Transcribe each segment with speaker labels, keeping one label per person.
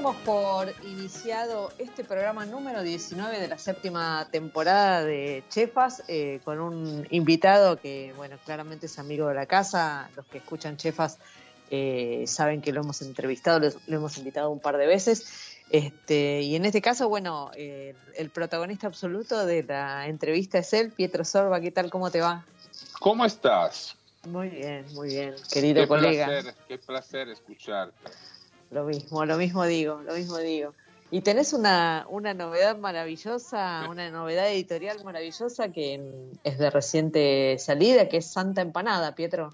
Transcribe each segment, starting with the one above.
Speaker 1: Damos por iniciado este programa número 19 de la séptima temporada de Chefas eh, con un invitado que, bueno, claramente es amigo de la casa. Los que escuchan Chefas eh, saben que lo hemos entrevistado, lo, lo hemos invitado un par de veces. Este, y en este caso, bueno, eh, el protagonista absoluto de la entrevista es él, Pietro Sorba. ¿Qué tal? ¿Cómo te va?
Speaker 2: ¿Cómo estás?
Speaker 1: Muy bien, muy bien, querido
Speaker 2: qué
Speaker 1: colega.
Speaker 2: Placer, qué placer escucharte.
Speaker 1: Lo mismo, lo mismo digo, lo mismo digo. Y tenés una, una novedad maravillosa, una novedad editorial maravillosa que mm, es de reciente salida, que es Santa Empanada, Pietro.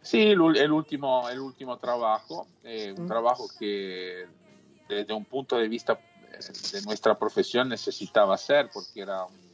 Speaker 2: Sí, el, último, el último trabajo, eh, un
Speaker 1: Mm.
Speaker 2: trabajo que desde un punto de vista eh, de nuestra profesión necesitaba hacer porque era un-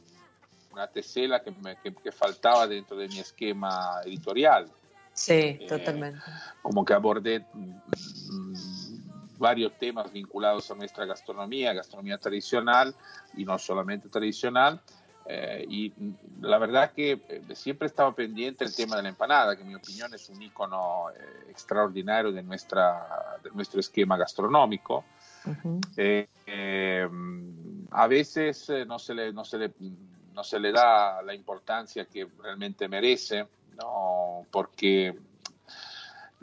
Speaker 2: una tesela que, me- que- que faltaba dentro de mi esquema editorial.
Speaker 1: Sí,
Speaker 2: Eh,
Speaker 1: totalmente.
Speaker 2: como que abordé mm, varios temas vinculados a nuestra gastronomía, gastronomía tradicional y no solamente tradicional. Eh, y mm, la verdad que eh, siempre estaba pendiente el tema de la empanada, que en mi opinión es un icono eh, extraordinario de, nuestra, de nuestro esquema gastronómico.
Speaker 1: Ujú.
Speaker 2: Eh, eh, a veces eh, no, se le, no, se le, no se le da la importancia que realmente merece, ¿no? porque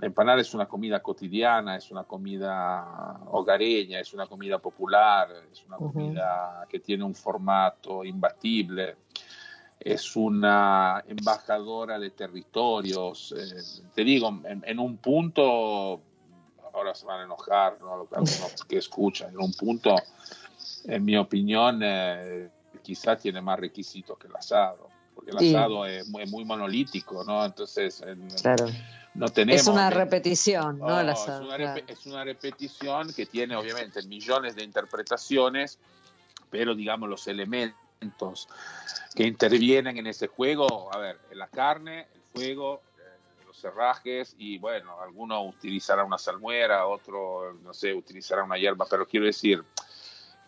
Speaker 2: la empanada es una comida cotidiana, es una comida hogareña, es una comida popular, es una comida que tiene un formato imbatible, es una embajadora de territorios. eh, te digo, en, en un punto, ahora se van a enojar ¿no? algunos que escuchan, en un punto, en mi opinión, eh, quizá tiene más requisitos que el asado. Porque el
Speaker 1: Sí.
Speaker 2: asado es muy, muy monolítico, ¿no? Entonces, en-
Speaker 1: Claro.
Speaker 2: no tenemos...
Speaker 1: Es una repetición, ¿no? El
Speaker 2: Oh,
Speaker 1: asado,
Speaker 2: es, una
Speaker 1: claro.
Speaker 2: es una repetición que tiene obviamente millones de interpretaciones, pero digamos los elementos que intervienen en ese juego, a ver, la carne, el fuego, eh, los cerrajes y bueno, alguno utilizará una salmuera, otro, no sé, utilizará una hierba, pero quiero decir,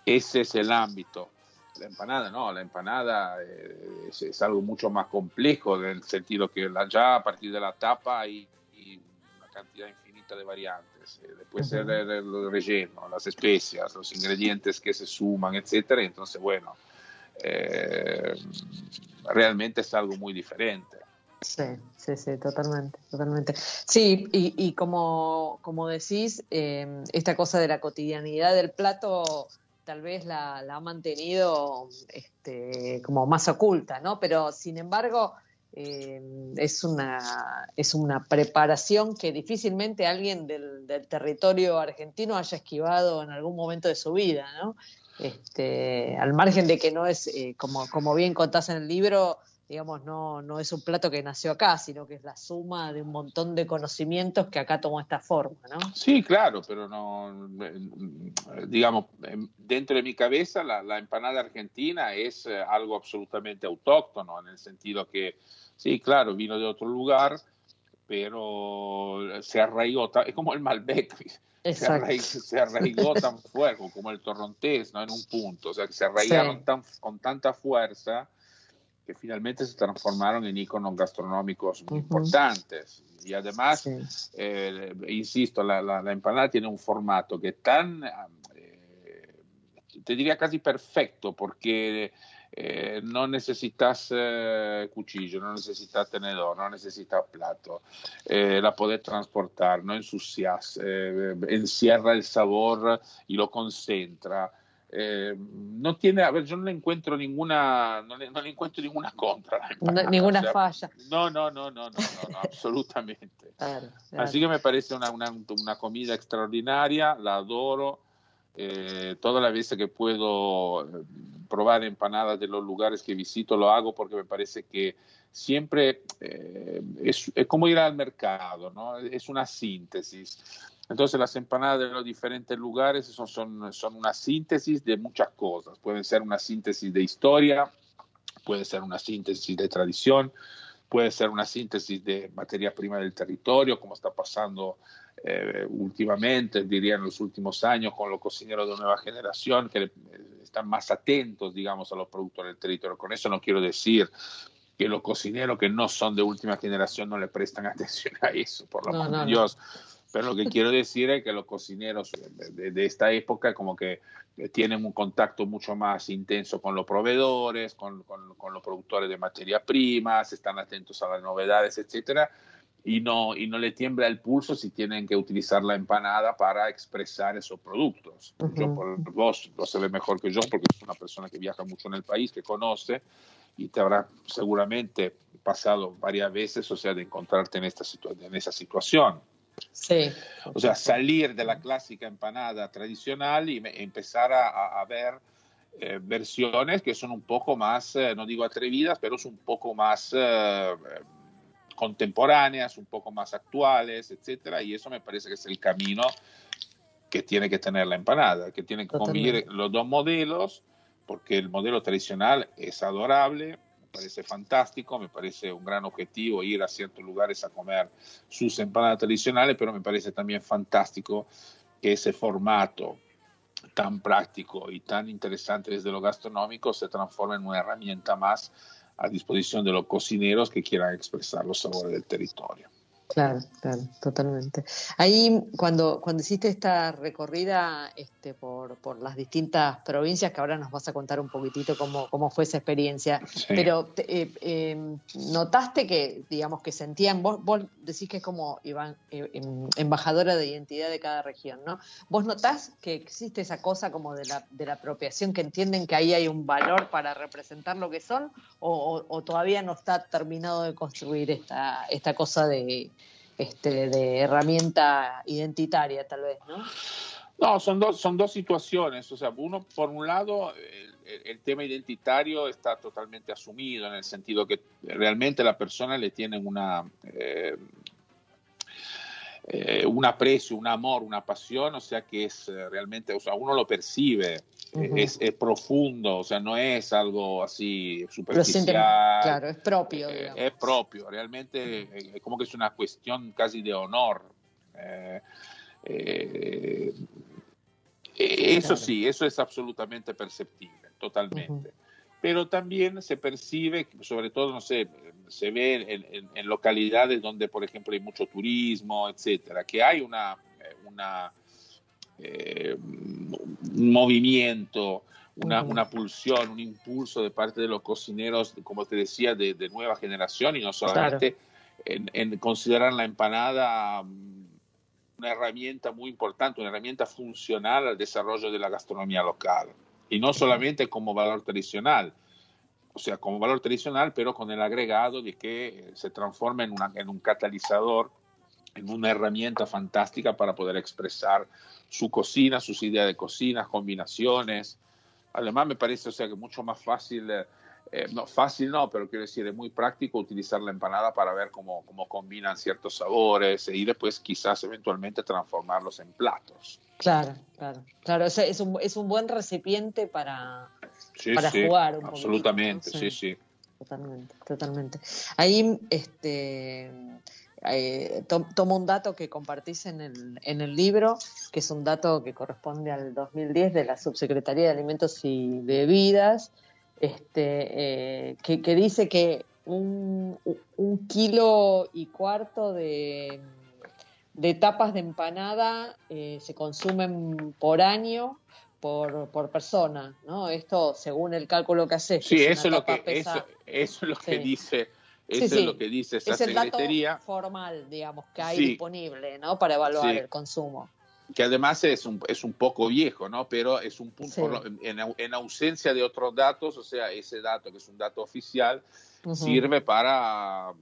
Speaker 2: ese es el ámbito. La empanada, no, la empanada eh, es, es algo mucho más complejo en el sentido que la, ya a partir de la tapa hay, hay una cantidad infinita de variantes. Eh, después el- el relleno, las especias, los ingredientes que se suman, etcétera. Entonces, bueno, eh, realmente es algo muy diferente.
Speaker 1: Sí, sí, sí, totalmente, totalmente. Sí, y, y como, como decís, eh, esta cosa de la cotidianidad del plato tal vez la, la ha mantenido este, como más oculta, ¿no? Pero sin embargo, eh, es, una, es una preparación que difícilmente alguien del, del territorio argentino haya esquivado en algún momento de su vida, ¿no? Este, al margen de que no es, eh, como, como bien contás en el libro, digamos, no, no es un plato que nació acá, sino que es la suma de un montón de conocimientos que acá tomó esta forma, ¿no?
Speaker 2: Sí, claro, pero no, eh, digamos, em, dentro de mi cabeza la, la empanada argentina es eh, algo absolutamente autóctono, en el sentido que, sí, claro, vino de otro lugar, pero se arraigó, es como el Malbec, se
Speaker 1: Exacto.
Speaker 2: arraigó, se arraigó tan fuerte, como el torrontés, ¿no? En un punto, o sea, que se arraigaron
Speaker 1: Sí.
Speaker 2: tan, con tanta fuerza que finalmente se transformaron en íconos gastronómicos muy importantes. Y además,
Speaker 1: Sí.
Speaker 2: eh, insisto, la, la- la empanada tiene un formato que es tan, eh, te diría casi perfecto, porque eh, no necesitas cuchillo, no necesitas tenedor, no necesitas plato, la puedes transportar, no ensucias, encierra el sabor y lo concentra. Eh, no tiene, a ver, yo no le encuentro ninguna, no le, no le encuentro ninguna contra.
Speaker 1: No- ninguna
Speaker 2: o sea,
Speaker 1: falla.
Speaker 2: No, no, no, no, no, no, absolutamente.
Speaker 1: Claro, claro.
Speaker 2: Así que me parece una, una, una comida extraordinaria, la adoro. Eh, todas las veces que puedo eh, probar empanadas de los lugares que visito lo hago porque me parece que siempre eh, es, es como ir al mercado, ¿no? Es una síntesis. Entonces las empanadas de los diferentes lugares son, son, son una síntesis de muchas cosas. Pueden ser una síntesis de historia, puede ser una síntesis de tradición, puede ser una síntesis de materia prima del territorio, como está pasando eh, últimamente, diría en los últimos años, con los cocineros de nueva generación que eh, están más atentos, digamos, a los productos del territorio. Con eso no quiero decir que los cocineros que no son de última generación no le prestan atención a eso, por el
Speaker 1: No, no,
Speaker 2: de
Speaker 1: no.
Speaker 2: Dios. Pero lo que quiero decir es que los cocineros de, de- de esta época como que eh, tienen un contacto mucho más intenso con los proveedores, con, con- con los productores de materia prima, están atentos a las novedades, etcétera, y no, y no le tiembla el pulso si tienen que utilizar la empanada para expresar esos productos.
Speaker 1: Ujú.
Speaker 2: Yo por vos lo sabés mejor que yo porque es una persona que viaja mucho en el país, que conoce y te habrá seguramente pasado varias veces, o sea, de encontrarte en, esta en esa situación.
Speaker 1: Sí.
Speaker 2: O sea, salir de la clásica empanada tradicional y empezar a, a- a ver eh, versiones que son un poco más, eh, no digo atrevidas, pero son un poco más eh, contemporáneas, un poco más actuales, etcétera. Y eso me parece que es el camino que tiene que tener la empanada, que tiene que convivir los dos modelos, porque el modelo tradicional es adorable, me parece fantástico, me parece un gran objetivo ir a ciertos lugares a comer sus empanadas tradicionales, pero me parece también fantástico que ese formato tan práctico y tan interesante desde lo gastronómico se transforme en una herramienta más a disposición de los cocineros que quieran expresar los sabores del territorio.
Speaker 1: Claro, claro, totalmente. Ahí, cuando, cuando hiciste esta recorrida este, por, por las distintas provincias, que ahora nos vas a contar un poquitito cómo, cómo fue esa experiencia,
Speaker 2: Sí.
Speaker 1: pero eh, eh, notaste que, digamos, que sentían, vos, vos decís que es como Iván, eh, em, embajadora de identidad de cada región, ¿no? ¿Vos notás que existe esa cosa como de la, de la apropiación, que entienden que ahí hay un valor para representar lo que son, o, o- o todavía no está terminado de construir esta, esta cosa de, este, de herramienta identitaria, tal vez, ¿no?
Speaker 2: No, son dos, son dos situaciones. O sea, uno, por un lado, el, tema identitario está totalmente asumido en el sentido que realmente la persona le tiene una, eh, eh, un aprecio, un amor, una pasión, o sea que es eh, realmente, o sea, uno lo percibe, eh, es, es profundo, o sea, no es algo así superficial.
Speaker 1: claro, es propio,
Speaker 2: Eh, es propio, realmente eh, como que es una cuestión casi de honor. Eh, eh, eh, eso
Speaker 1: Claro.
Speaker 2: sí, eso es absolutamente perceptible, totalmente. Pero también se percibe, sobre todo, no sé, se ve en, en- en localidades donde, por ejemplo, hay mucho turismo, etcétera, que hay una, eh, una eh, un movimiento, una, una pulsión, un impulso de parte de los cocineros, como te decía, de, de nueva generación y no solamente en, en considerar la empanada mm, una herramienta muy importante, una herramienta funcional al desarrollo de la gastronomía local. Y no solamente como valor tradicional, o sea, como valor tradicional, pero con el agregado de que eh, se transforma en, una- en un catalizador, en una herramienta fantástica para poder expresar su cocina, sus ideas de cocina, combinaciones. Además, me parece, o sea, que mucho más fácil, eh, eh, no, fácil no, pero quiero decir, es muy práctico utilizar la empanada para ver cómo, cómo combinan ciertos sabores y después quizás eventualmente transformarlos en platos.
Speaker 1: Claro, claro, claro, o sea, es un, es un buen recipiente para,
Speaker 2: Sí,
Speaker 1: Para
Speaker 2: sí,
Speaker 1: jugar un poquito,
Speaker 2: absolutamente,
Speaker 1: ¿no?
Speaker 2: sí,
Speaker 1: Sí.
Speaker 2: sí.
Speaker 1: Totalmente, totalmente. Ahí este, eh, to- tomo un dato que compartís en el, en el libro, que es un dato que corresponde al 2010 de la Subsecretaría de Alimentos y Bebidas, este, eh, que, que dice que un, un kilo y cuarto de, de tapas de empanada eh, se consumen por año por, por persona, ¿no? Esto según el cálculo que haces.
Speaker 2: Sí,
Speaker 1: que
Speaker 2: eso es lo que eso, eso es lo que dice eso
Speaker 1: sí.
Speaker 2: es lo que dice esa
Speaker 1: es el dato
Speaker 2: secretaría.
Speaker 1: formal, digamos, que hay
Speaker 2: Sí.
Speaker 1: disponible, ¿no? Para evaluar
Speaker 2: Sí.
Speaker 1: el consumo.
Speaker 2: que además es un, es un poco viejo, ¿no? Pero es un punto,
Speaker 1: Sí.
Speaker 2: en, en ausencia de otros datos, o sea, ese dato que es un dato oficial,
Speaker 1: Ujú.
Speaker 2: sirve para,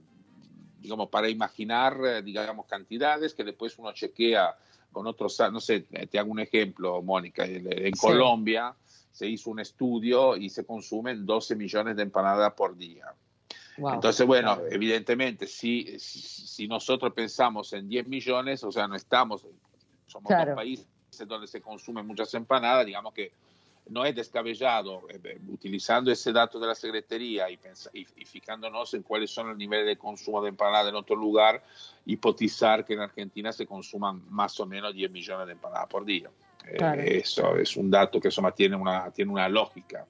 Speaker 2: digamos, para imaginar, eh, digamos, cantidades que después uno chequea con otros, no sé, te hago un ejemplo, Mónica, en
Speaker 1: Sí.
Speaker 2: Colombia se hizo un estudio y se consumen 12 millones de empanadas por día.
Speaker 1: Wow.
Speaker 2: Entonces, bueno,
Speaker 1: Claro.
Speaker 2: evidentemente, si, si, nosotros pensamos en 10 millones, o sea, no estamos, somos
Speaker 1: Claro.
Speaker 2: dos países donde se consumen muchas empanadas, digamos que no es descabellado, eh, eh, utilizando ese dato de la Secretaría y, y, y fijándonos en cuáles son los niveles de consumo de empanadas en otro lugar, hipotizar que en Argentina se consuman más o menos 10 millones de empanadas por día. Eh, eso es un dato que insomma, tiene, una, tiene una lógica.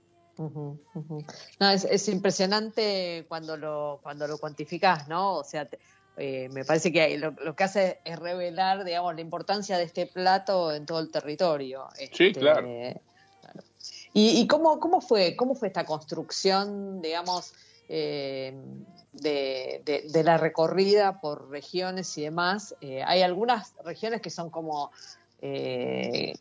Speaker 1: No, es, es impresionante cuando lo, cuando lo cuantificás, ¿no? O sea, te- eh, me parece que lo, lo que hace es revelar, digamos, la importancia de este plato en todo el territorio.
Speaker 2: Sí,
Speaker 1: Este,
Speaker 2: claro.
Speaker 1: claro. ¿Y, y cómo, cómo, fue, cómo fue esta construcción, digamos, eh, de, de- de la recorrida por regiones y demás? Eh, hay algunas regiones que son como, eh,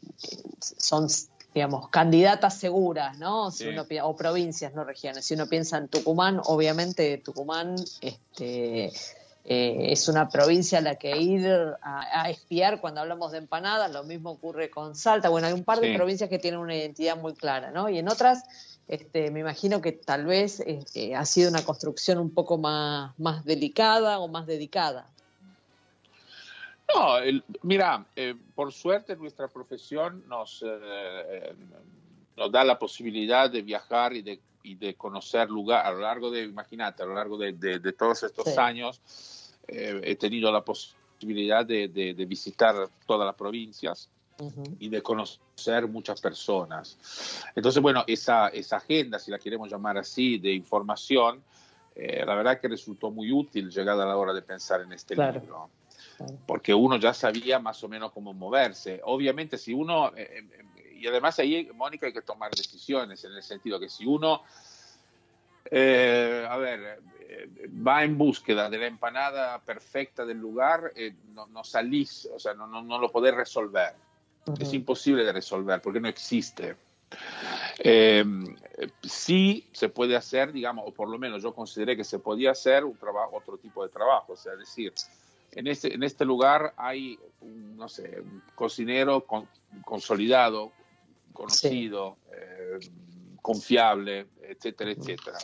Speaker 1: son, digamos, candidatas seguras, ¿no? Si
Speaker 2: Sí.
Speaker 1: uno o provincias, no regiones. Si uno piensa en Tucumán, obviamente Tucumán este, eh, es una provincia a la que ir a, a espiar cuando hablamos de empanadas. Lo mismo ocurre con Salta. Bueno, hay un par de provincias que tienen una identidad muy clara, ¿no? Y en otras, este, me imagino que tal vez eh, eh, ha sido una construcción un poco más, más delicada o más dedicada.
Speaker 2: No, el- mira, eh, por suerte nuestra profesión nos, eh, nos da la posibilidad de viajar y de, y de conocer lugar a lo largo de, imagínate, a lo largo de, de- de todos estos
Speaker 1: Sí.
Speaker 2: años, eh, he tenido la posibilidad de, visitar todas las provincias y de conocer muchas personas. Entonces, bueno, esa, esa agenda, si la queremos llamar así, de información, eh, la verdad que resultó muy útil llegada la hora de pensar en este
Speaker 1: Claro.
Speaker 2: libro. Porque uno ya sabía más o menos cómo moverse. Obviamente, si uno, eh, eh, y además ahí, Mónica, hay que tomar decisiones, en el sentido que si uno, eh, a ver, eh, va en búsqueda de la empanada perfecta del lugar, eh, no, no salís, o sea, no, no, no lo podés resolver. Es
Speaker 1: Ujú.
Speaker 2: imposible de resolver porque no existe. Eh, sí se puede hacer, digamos, o por lo menos yo consideré que se podía hacer un trabajo, otro tipo de trabajo, o sea, es decir, en este, en este lugar hay, un, no sé, un cocinero con- consolidado, conocido, eh, confiable, etcétera, etcétera.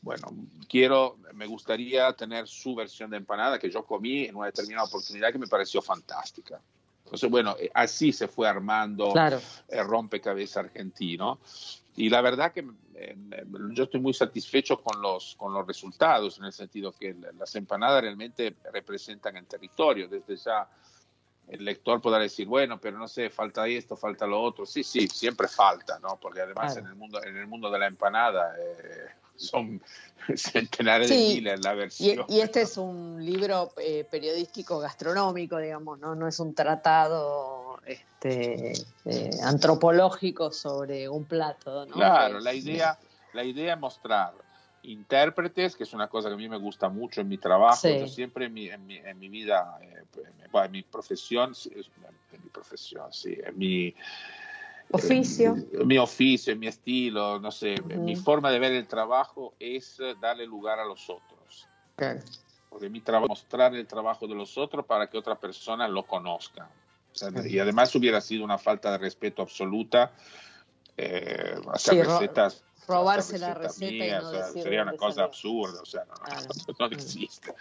Speaker 2: Bueno, quiero, me gustaría tener su versión de empanada que yo comí en una determinada oportunidad que me pareció fantástica. Entonces, bueno, eh, así se fue armando
Speaker 1: Claro.
Speaker 2: el rompecabezas argentino. Y la verdad que eh, yo estoy muy satisfecho con los, con los resultados, en el sentido que las empanadas realmente representan el territorio. Desde ya el lector podrá decir, bueno, pero no sé, falta esto, falta lo otro. Sí, sí, siempre falta, ¿no? Porque además
Speaker 1: Claro.
Speaker 2: en, el mundo, en el mundo de la empanada eh, son centenares
Speaker 1: Sí,
Speaker 2: de miles la
Speaker 1: Y,
Speaker 2: versión.
Speaker 1: y este es un libro eh, periodístico gastronómico, digamos, ¿no? No es un tratado este, eh, antropológico sobre un plato, ¿no?
Speaker 2: Claro, la idea, la idea es mostrar intérpretes, que es una cosa que a mí me gusta mucho en mi trabajo.
Speaker 1: Sí.
Speaker 2: Yo siempre en mi, en mi, en mi vida, eh, en mi profesión, en mi profesión, sí, en mi
Speaker 1: Oficio.
Speaker 2: en mi oficio, mi estilo, no sé,
Speaker 1: Ujú.
Speaker 2: mi forma de ver el trabajo es eh, darle lugar a los otros.
Speaker 1: Claro.
Speaker 2: Porque mi trabajo es mostrar el trabajo de los otros para que otra persona lo conozca. O sea,
Speaker 1: Claro.
Speaker 2: y además hubiera sido una falta de respeto absoluta eh, hacer
Speaker 1: Sí,
Speaker 2: recetas.
Speaker 1: robarse la receta y
Speaker 2: mías,
Speaker 1: no
Speaker 2: o sea,
Speaker 1: decir
Speaker 2: sería una cosa
Speaker 1: salió.
Speaker 2: absurda, o sea, no, no,
Speaker 1: Claro.
Speaker 2: no existe.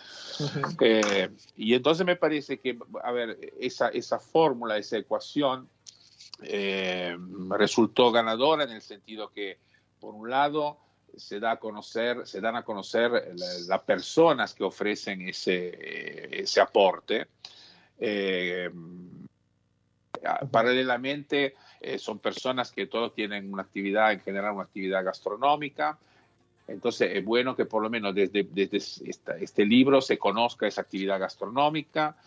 Speaker 2: Eh, y entonces me parece que, a ver, esa, esa fórmula, esa ecuación eh, resultó ganadora en el sentido que, por un lado, se, da a conocer, se dan a conocer la- las personas que ofrecen ese, eh, ese aporte. Eh, paralelamente, son personas que todos tienen una actividad, en general, una actividad gastronómica. Entonces, es bueno que por lo menos desde, desde este libro se conozca esa actividad gastronómica,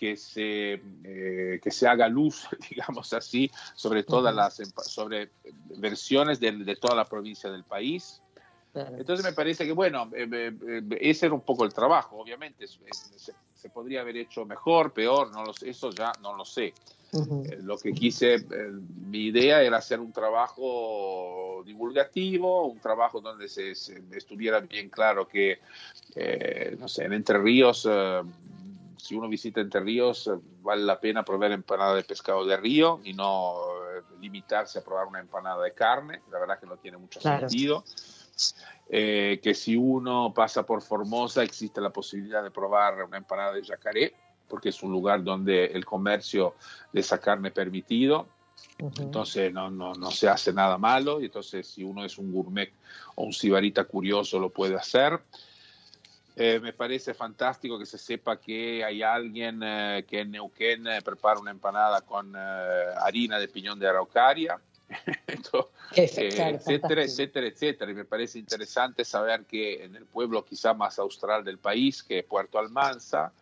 Speaker 2: que se, eh, que se haga luz, digamos así, sobre todas las sobre versiones de, de toda la provincia del país. Entonces me parece que, bueno, eh, eh, ese era un poco el trabajo, obviamente. Se, se, podría haber hecho mejor, peor, no lo sé, eso ya no lo sé. lo que quise, mi idea era hacer un trabajo divulgativo, un trabajo donde se, estuviera bien claro que, no sé, en Entre Ríos si uno visita Entre Ríos, vale la pena probar empanada de pescado de río y no eh, limitarse a probar una empanada de carne. La verdad que no tiene mucho sentido. Eh, que si uno pasa por Formosa existe la posibilidad de probar una empanada de yacaré, porque es un lugar donde el comercio de esa carne permitido. Entonces no, no, no, se hace nada malo y entonces si uno es un gourmet o un sibarita curioso lo puede hacer. Eh, me parece fantástico que se sepa que hay alguien eh, que en Neuquén eh, prepara una empanada con harina de piñón de araucaria, etcétera, etcétera, etcétera. Y me parece interesante saber que en el pueblo quizá más austral del país, que es Puerto Almanza,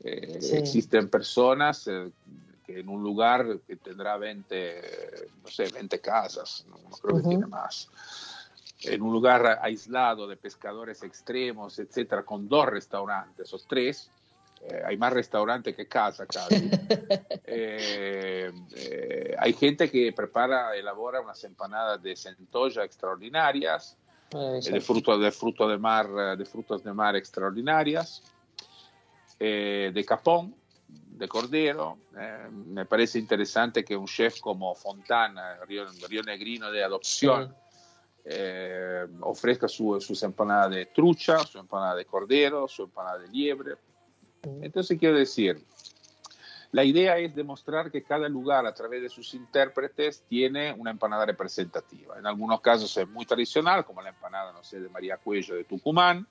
Speaker 2: existen personas que en un lugar que tendrá 20, no sé, 20 casas, no, creo que tiene más en un lugar aislado de pescadores extremos, etcétera, con dos restaurantes o tres, eh, hay más restaurantes que casa casi. Eh, eh, hay gente que prepara, elabora unas empanadas de centolla extraordinarias, de, fruto, de, fruto de, mar, de frutos de mar extraordinarias, de capón, de cordero. me parece interesante que un chef como Fontana, Río, Río Negrino de adopción, eh, ofrezca su, sus empanadas de trucha, su empanada de cordero, su empanada de liebre. Entonces quiero decir, la idea es demostrar que cada lugar a través de sus intérpretes tiene una empanada representativa. En algunos casos es muy tradicional, como la empanada, no sé, de María Cuello de Tucumán,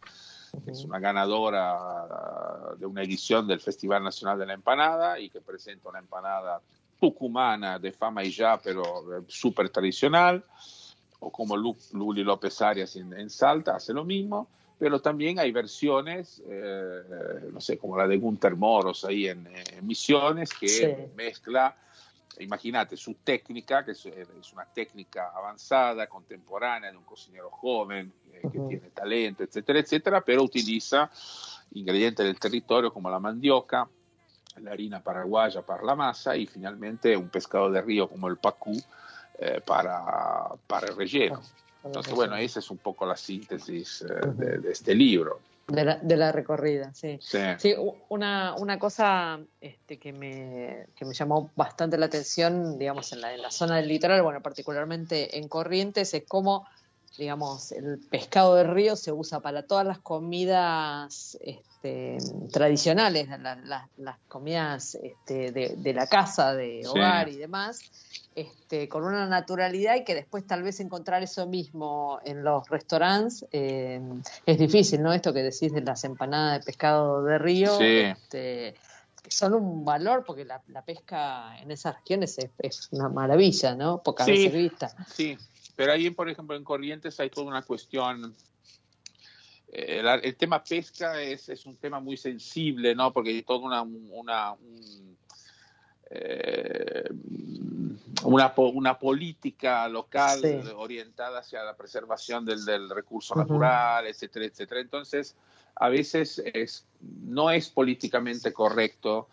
Speaker 2: que es una ganadora de una edición del Festival Nacional de la Empanada y que presenta una empanada tucumana de fama y ya, pero eh, súper tradicional o como Luli López Arias en, Salta, hace lo mismo, pero también hay versiones, eh, no sé, como la de Gunter Moros ahí en, Misiones, que mezcla, imagínate, su técnica, que es, una técnica avanzada, contemporánea, de un cocinero joven, eh, que tiene talento, etcétera, etcétera, pero utiliza ingredientes del territorio como la mandioca, la harina paraguaya para la masa y finalmente un pescado de río como el pacú, eh, para, para, el relleno. Entonces, bueno, esa es un poco la síntesis eh, de, este libro.
Speaker 1: De la, de la recorrida, sí. Sí, una, una cosa este, que, me, que me llamó bastante la atención, digamos, en la, en la zona del litoral, bueno, particularmente en Corrientes, es cómo digamos, el pescado de río se usa para todas las comidas este, tradicionales, las comidas este, de, la casa, de hogar y demás, este, con una naturalidad y que después tal vez encontrar eso mismo en los restaurantes eh, es difícil, ¿no? Esto que decís de las empanadas de pescado de río. Este, que son un valor porque la, pesca en esas regiones es, una maravilla, ¿no? Pocas veces vista.
Speaker 2: Sí, pero ahí, por ejemplo, en Corrientes hay toda una cuestión. Eh, el, tema pesca es, es, un tema muy sensible, ¿no? Porque hay toda una, una, eh, una, una, política local orientada hacia la preservación del, del recurso natural, etcétera, etcétera. Entonces, a veces es, no es políticamente correcto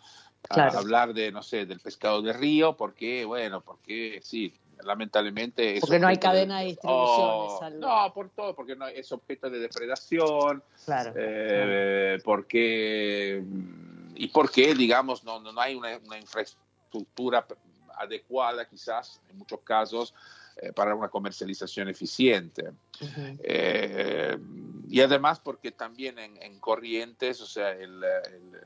Speaker 2: hablar de, no sé, del pescado de río, porque, bueno, porque sí, lamentablemente.
Speaker 1: porque no hay cadena de distribución.
Speaker 2: Oh, no, por todo, porque no, es objeto de depredación. Claro. Eh, porque, y porque, digamos, no, no hay una, infraestructura adecuada, quizás, en muchos casos, eh, para una comercialización eficiente. Eh, y además porque también en, Corrientes, o sea, el, el,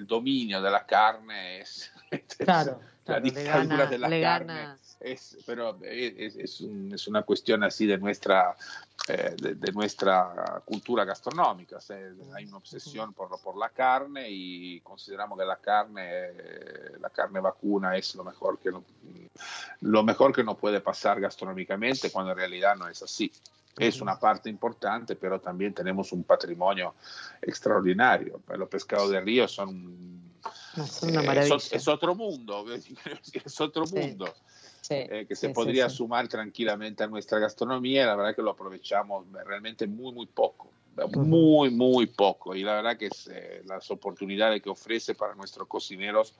Speaker 2: dominio de la carne es,
Speaker 1: claro,
Speaker 2: la dictadura de la carne es, pero es, es, una cuestión así de nuestra, eh, de, nuestra cultura gastronómica. hay una obsesión por, por la carne y consideramos que la carne, la carne vacuna es lo mejor que no, lo mejor que no puede pasar gastronómicamente cuando en realidad no es así. Es una parte importante, pero también tenemos un patrimonio extraordinario. Los pescados de río son
Speaker 1: son una
Speaker 2: Eh,
Speaker 1: maravilla.
Speaker 2: es, es otro mundo, es otro
Speaker 1: Sí.
Speaker 2: mundo
Speaker 1: Sí,
Speaker 2: eh, que se
Speaker 1: sí,
Speaker 2: podría
Speaker 1: sí.
Speaker 2: sumar tranquilamente a nuestra gastronomía. La verdad que lo aprovechamos realmente muy, muy poco. Muy, muy poco. Y la verdad que es, eh, las oportunidades que ofrece para nuestros cocineros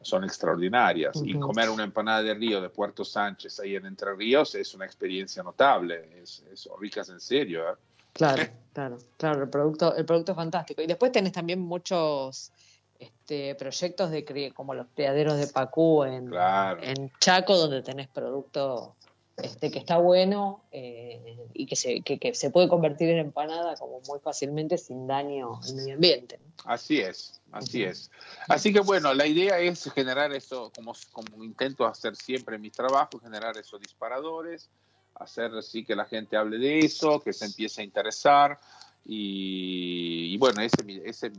Speaker 2: son extraordinarias. Y comer una empanada de río de Puerto Sánchez ahí en Entre Ríos es una experiencia notable. Es, es ricas en serio. ¿eh?
Speaker 1: Claro, claro, claro, el producto, el producto es fantástico. Y después tenés también muchos este, proyectos de como los criaderos de Pacú en,
Speaker 2: Claro.
Speaker 1: en Chaco, donde tenés producto este, que está bueno eh, y que se, que, que se puede convertir en empanada como muy fácilmente sin daño al medio ambiente.
Speaker 2: Así es, así es. Así que bueno, la idea es generar eso, como, como intento hacer siempre en mi trabajo, generar esos disparadores, hacer así que la gente hable de eso, que se empiece a interesar y, y bueno, ese, ese es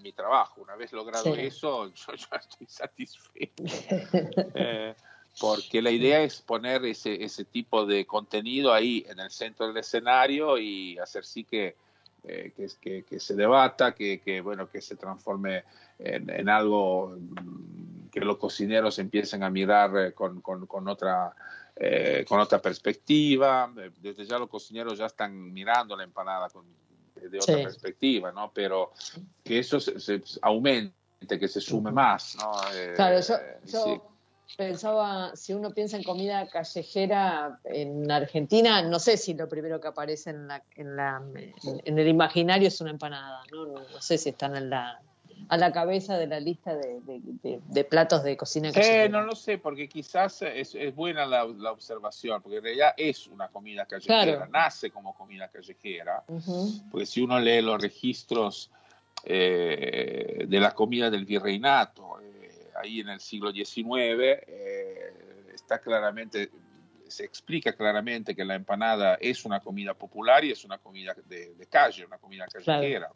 Speaker 2: mi trabajo. Una vez logrado
Speaker 1: Sí.
Speaker 2: eso, yo ya estoy satisfecho. Eh, porque la idea es poner ese, ese tipo de contenido ahí en el centro del escenario y hacer sí que, eh, que, que, que se debata, que, que, bueno, que se transforme en, en algo mm, que los cocineros empiecen a mirar eh, con, con, con otra, eh, con otra perspectiva. Eh, Desde ya los cocineros ya están mirando la empanada con, de, otra
Speaker 1: Sí.
Speaker 2: perspectiva, ¿no? Pero que eso se, se aumente, que se sume más, ¿no? Eh,
Speaker 1: Claro,
Speaker 2: sí.
Speaker 1: Pensaba, si uno piensa en comida callejera en Argentina, no sé si lo primero que aparece en, la, en, la, en, el imaginario es una empanada, ¿no? No, no sé si están en la, a la cabeza de la lista de, de- de- de platos de cocina callejera.
Speaker 2: Eh, no lo sé, porque quizás es, es buena la, la observación, porque en realidad es una comida callejera,
Speaker 1: Claro.
Speaker 2: nace como comida callejera, porque si uno lee los registros eh, de la comida del virreinato, eh, ahí en el siglo XIX, eh, está claramente, se explica claramente que la empanada es una comida popular y es una comida de, de calle, una comida callejera.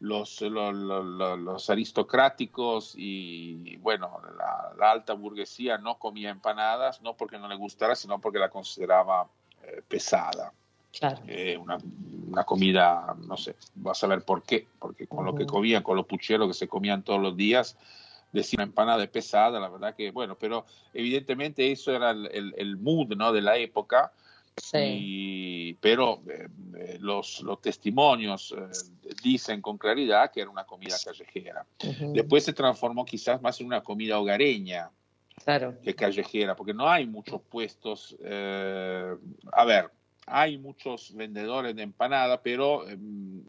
Speaker 2: Los, lo- lo- lo- los aristocráticos y, bueno, la, la alta burguesía no comía empanadas, no porque no le gustara, sino porque la consideraba eh, pesada
Speaker 1: Claro.
Speaker 2: eh, una, una comida, no sé, vas a ver por qué, porque con lo que comían, con los pucheros que se comían todos los días, decir una empanada es pesada, la verdad que, bueno, pero evidentemente eso era el, el- el mood ¿no? de la época,
Speaker 1: Sí.
Speaker 2: y, pero eh, eh, los, los testimonios eh, dicen con claridad que era una comida callejera.
Speaker 1: Ujú,
Speaker 2: Después se transformó quizás más en una comida hogareña,
Speaker 1: Claro.
Speaker 2: que callejera, porque no hay muchos puestos. eh, a ver, hay muchos vendedores de empanada, pero em,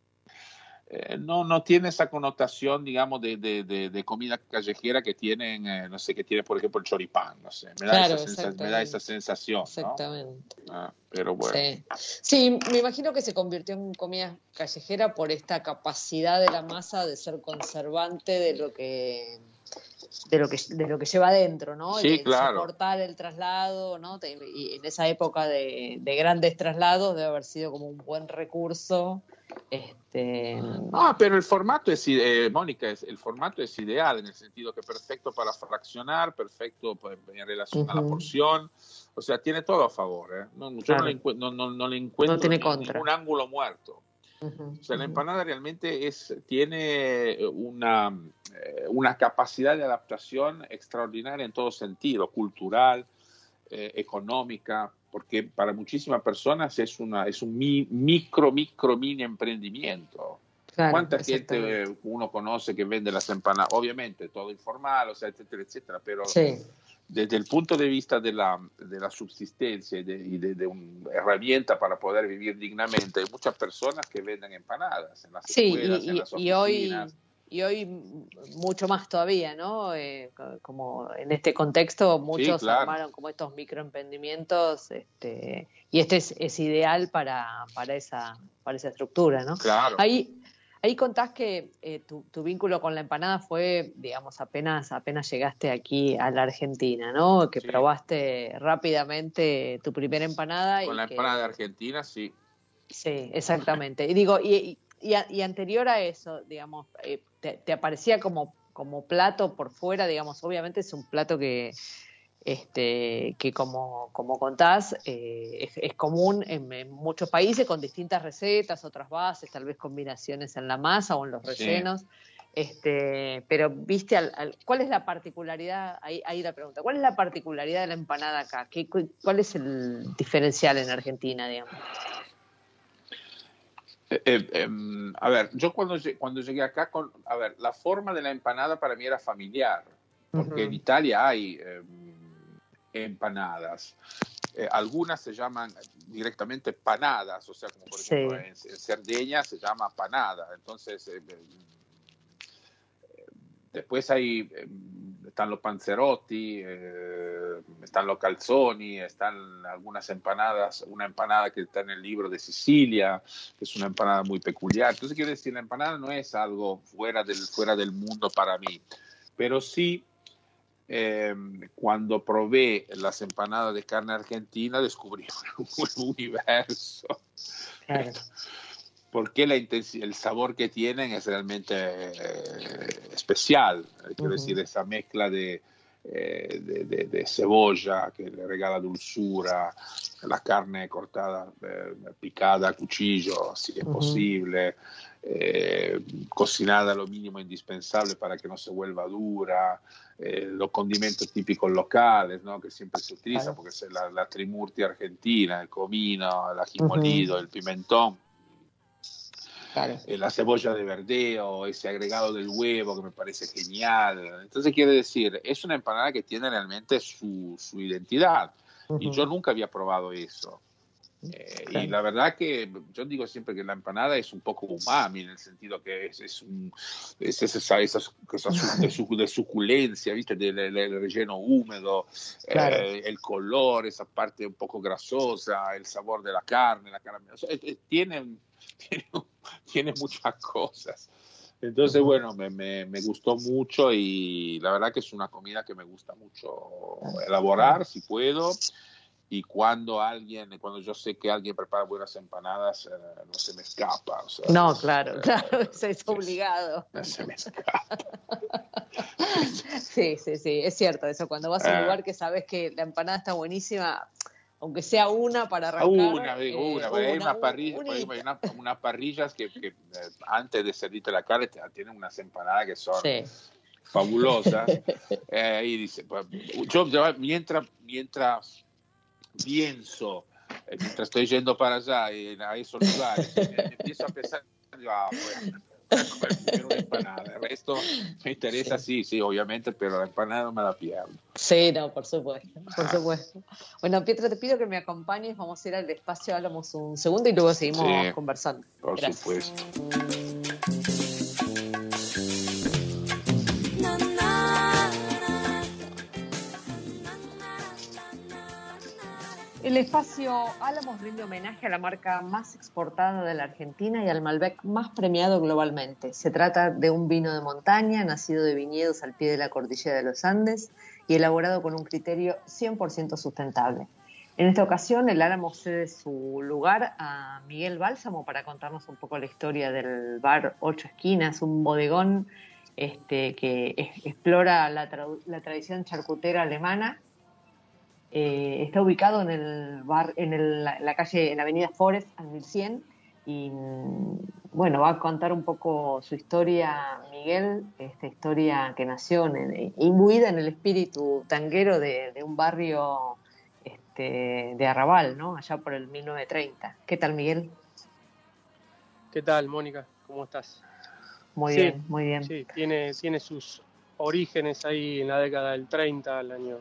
Speaker 2: eh, no, no tiene esa connotación, digamos, de, de- de- de comida callejera que tienen, eh, no sé, que tiene, por ejemplo, el choripán, no sé, me da,
Speaker 1: Claro,
Speaker 2: esa, me da esa sensación, ¿no?
Speaker 1: Exactamente.
Speaker 2: Ah, pero bueno.
Speaker 1: Sí. Sí, me imagino que se convirtió en comida callejera por esta capacidad de la masa de ser conservante de lo que de lo que de lo que lleva adentro, ¿no?
Speaker 2: Sí, claro.
Speaker 1: soportar el traslado, ¿no? Y en esa época de, de grandes traslados debe haber sido como un buen recurso. Este,
Speaker 2: Ah, pero el formato es, eh, Mónica, es, el formato es ideal en el sentido que perfecto para fraccionar, perfecto en relación a la porción, o sea, tiene todo a favor. ¿eh? No, yo
Speaker 1: Claro.
Speaker 2: no no, le encuentro
Speaker 1: No tiene
Speaker 2: ni-
Speaker 1: contra.
Speaker 2: ningún ángulo muerto. O sea, la empanada realmente es, tiene una, eh, una capacidad de adaptación extraordinaria en todo sentido, cultural, eh, económica, porque para muchísimas personas es, una, es un mi- micro, micro, mini emprendimiento.
Speaker 1: Claro,
Speaker 2: ¿Cuánta gente uno conoce que vende las empanadas? Obviamente, todo informal, o sea, etcétera, etcétera, pero
Speaker 1: Sí,
Speaker 2: desde el punto de vista de la, de la subsistencia y de, y de, de una herramienta para poder vivir dignamente, hay muchas personas que venden empanadas en las
Speaker 1: sí,
Speaker 2: escuelas,
Speaker 1: y,
Speaker 2: en las
Speaker 1: y hoy
Speaker 2: oficinas.
Speaker 1: Y hoy mucho más todavía, ¿no? Eh, co- como en este contexto muchos
Speaker 2: claro.
Speaker 1: armaron como estos microemprendimientos, este, y este es, es ideal para, para esa para esa estructura, ¿no?
Speaker 2: Claro.
Speaker 1: Ahí ahí contás que eh, tu, tu vínculo con la empanada fue, digamos, apenas apenas llegaste aquí a la Argentina, ¿no? Que
Speaker 2: Sí.
Speaker 1: probaste rápidamente tu primera empanada
Speaker 2: Con
Speaker 1: y
Speaker 2: la
Speaker 1: que-
Speaker 2: empanada de Argentina, sí.
Speaker 1: Sí, exactamente. Y digo, y, y- y a- y anterior a eso, digamos, eh, te, te aparecía como, como plato por fuera, digamos, obviamente es un plato que, este, que como, como contás, eh, es, es común en, en muchos países con distintas recetas, otras bases, tal vez combinaciones en la masa o en los
Speaker 2: Sí.
Speaker 1: rellenos. Este, pero viste, al, al- ¿cuál es la particularidad? Ahí, ahí la pregunta. ¿Cuál es la particularidad de la empanada acá? ¿Qué, cu- ¿Cuál es el diferencial en Argentina, digamos?
Speaker 2: Eh, eh, em, a ver, yo cuando, cuando llegué acá, con, a ver, la forma de la empanada para mí era familiar, porque
Speaker 1: Ujú.
Speaker 2: en Italia hay em, empanadas. Eh, algunas se llaman directamente panadas, o sea, como por
Speaker 1: Sí.
Speaker 2: ejemplo en, en Cerdeña se llama panada. Entonces, eh, eh, después hay, están los panzerotti, eh, están los calzoni, están algunas empanadas, una empanada que está en el libro de Sicilia, que es una empanada muy peculiar. Entonces, quiero decir, la empanada no es algo fuera del, fuera del mundo para mí, pero sí eh, cuando probé las empanadas de carne argentina descubrí un universo
Speaker 1: Claro.
Speaker 2: Porque la el sabor que tienen es realmente eh, especial. Quiero decir, esa mezcla de, eh, de, de- de cebolla que le regala dulzura, la carne cortada, eh, picada a cuchillo, si es posible, eh, cocinada lo mínimo indispensable para que no se vuelva dura, los condimentos típicos locales, ¿no? que siempre se utiliza,
Speaker 1: Claro.
Speaker 2: porque es la, la trimurti argentina, el comino, el ají molido, el pimentón,
Speaker 1: Claro.
Speaker 2: eh, la cebolla de verdeo, ese agregado del huevo que me parece genial. Entonces quiere decir, es una empanada que tiene realmente su, su identidad. Y
Speaker 1: Ujú.
Speaker 2: yo nunca había probado eso. Eh,
Speaker 1: Claro.
Speaker 2: Y la verdad que yo digo siempre que la empanada es un poco umami en el sentido que es, es, un, es esa, esa su- de, su- de suculencia, ¿viste? Del, del- relleno húmedo,
Speaker 1: Claro.
Speaker 2: eh, el color, esa parte un poco grasosa, el sabor de la carne, la carne. o sea, tiene, tiene, tiene muchas cosas. Entonces, bueno, me, me, me gustó mucho y la verdad que es una comida que me gusta mucho elaborar, si puedo. Y cuando alguien, cuando yo sé que alguien prepara buenas empanadas, eh, no se me escapa. o sea,
Speaker 1: No, claro,
Speaker 2: eh,
Speaker 1: claro, eso es obligado.
Speaker 2: no se me escapa.
Speaker 1: Sí, sí, sí, es cierto eso. Cuando vas a un
Speaker 2: Ah.
Speaker 1: lugar que sabes que la empanada está buenísima, aunque sea una para arrancar.
Speaker 2: Una, digo,
Speaker 1: eh,
Speaker 2: una, hay
Speaker 1: una,
Speaker 2: una parrilla, hay unas parrillas que, que, eh, antes de servirte la carne tienen unas empanadas que son
Speaker 1: Sí,
Speaker 2: fabulosas. Eh, y dice, pues, yo, mientras, mientras pienso, mientras estoy yendo para allá a esos lugares, empiezo a pensar, ah, bueno, comer primero una empanada. El resto me interesa, sí, sí, obviamente, pero la empanada no me la pierdo.
Speaker 1: sí, no, por supuesto, por supuesto. Bueno, Pietro, te pido que me acompañes, vamos a ir al espacio, hablamos un segundo y luego seguimos
Speaker 2: Sí.
Speaker 1: conversando.
Speaker 2: Por
Speaker 1: Gracias.
Speaker 2: supuesto.
Speaker 1: El espacio Álamos rinde homenaje a la marca más exportada de la Argentina y al Malbec más premiado globalmente. Se trata de un vino de montaña, nacido de viñedos al pie de la cordillera de los Andes y elaborado con un criterio 100% sustentable. En esta ocasión, el Álamo cede su lugar a Miguel Bálsamo para contarnos un poco la historia del bar Ocho Esquinas, un bodegón este, que explora la tradición charcutera alemana eh, está ubicado en el bar, en el- la, la calle, en la avenida Forest, al 1100, y mm, bueno, va a contar un poco su historia, Miguel, esta historia que nació en- imbuida en el espíritu tanguero de, de un barrio este, de Arrabal, ¿no? Allá por el 1930. ¿Qué tal, Miguel?
Speaker 3: ¿Qué tal, Mónica? ¿Cómo estás?
Speaker 1: Muy
Speaker 3: Sí,
Speaker 1: bien, muy bien.
Speaker 3: Sí, tiene, tiene sus orígenes ahí en la década del 30, el año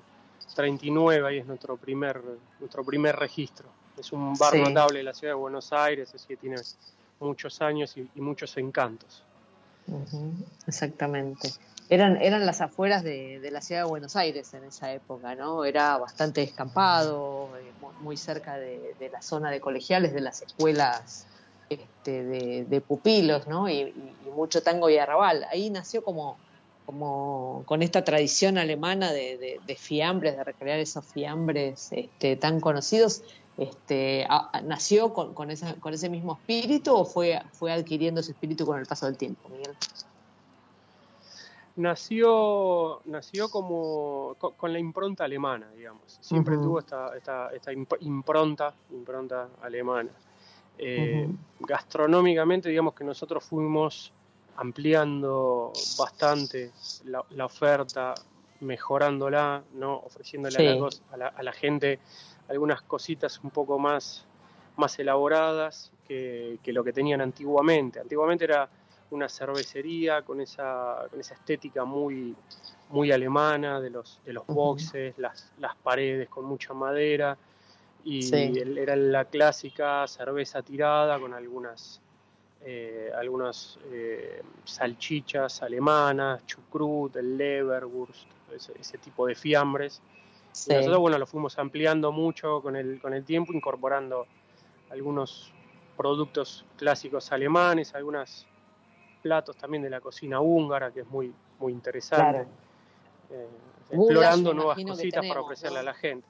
Speaker 3: 39, ahí es nuestro primer, nuestro primer registro. Es un bar
Speaker 1: Sí.
Speaker 3: notable de la ciudad de Buenos Aires, así que tiene muchos años y, y muchos encantos.
Speaker 1: Exactamente. Eran, eran las afueras de, de la ciudad de Buenos Aires en esa época, ¿no? Era bastante descampado, eh, mu- muy cerca de, de la zona de colegiales, de las escuelas este, de, de pupilos, ¿no? Y, y- y mucho tango y arrabal. Ahí nació como, como con esta tradición alemana de, de- de fiambres, de recrear esos fiambres este, tan conocidos. Este, a- ¿Nació con, con, esa- con ese mismo espíritu o fue, fue adquiriendo ese espíritu con el paso del tiempo, Miguel?
Speaker 3: Nació, nació como co- con, la impronta alemana, digamos. Siempre tuvo esta, esta, esta imp- impronta, impronta alemana. Eh, Gastronómicamente, digamos que nosotros fuimos ampliando bastante la, la oferta, mejorándola, ¿no? ofreciéndole a, la, a la- a la gente algunas cositas un poco más, más elaboradas que, que lo que tenían antiguamente. Antiguamente era una cervecería con esa, con esa estética muy, muy alemana de los, de los boxes, las, las paredes con mucha madera y
Speaker 1: Sí.
Speaker 3: era la clásica cerveza tirada con algunas eh, algunas eh, salchichas alemanas, chucrut, el leberwurst, ese, ese tipo de fiambres.
Speaker 1: Sí.
Speaker 3: Y nosotros, bueno, lo fuimos ampliando mucho con el, con el tiempo, incorporando algunos productos clásicos alemanes, algunos platos también de la cocina húngara, que es muy, muy interesante.
Speaker 1: Claro.
Speaker 3: Eh, explorando nuevas cositas para ofrecerle
Speaker 1: ¿no?
Speaker 3: a la gente.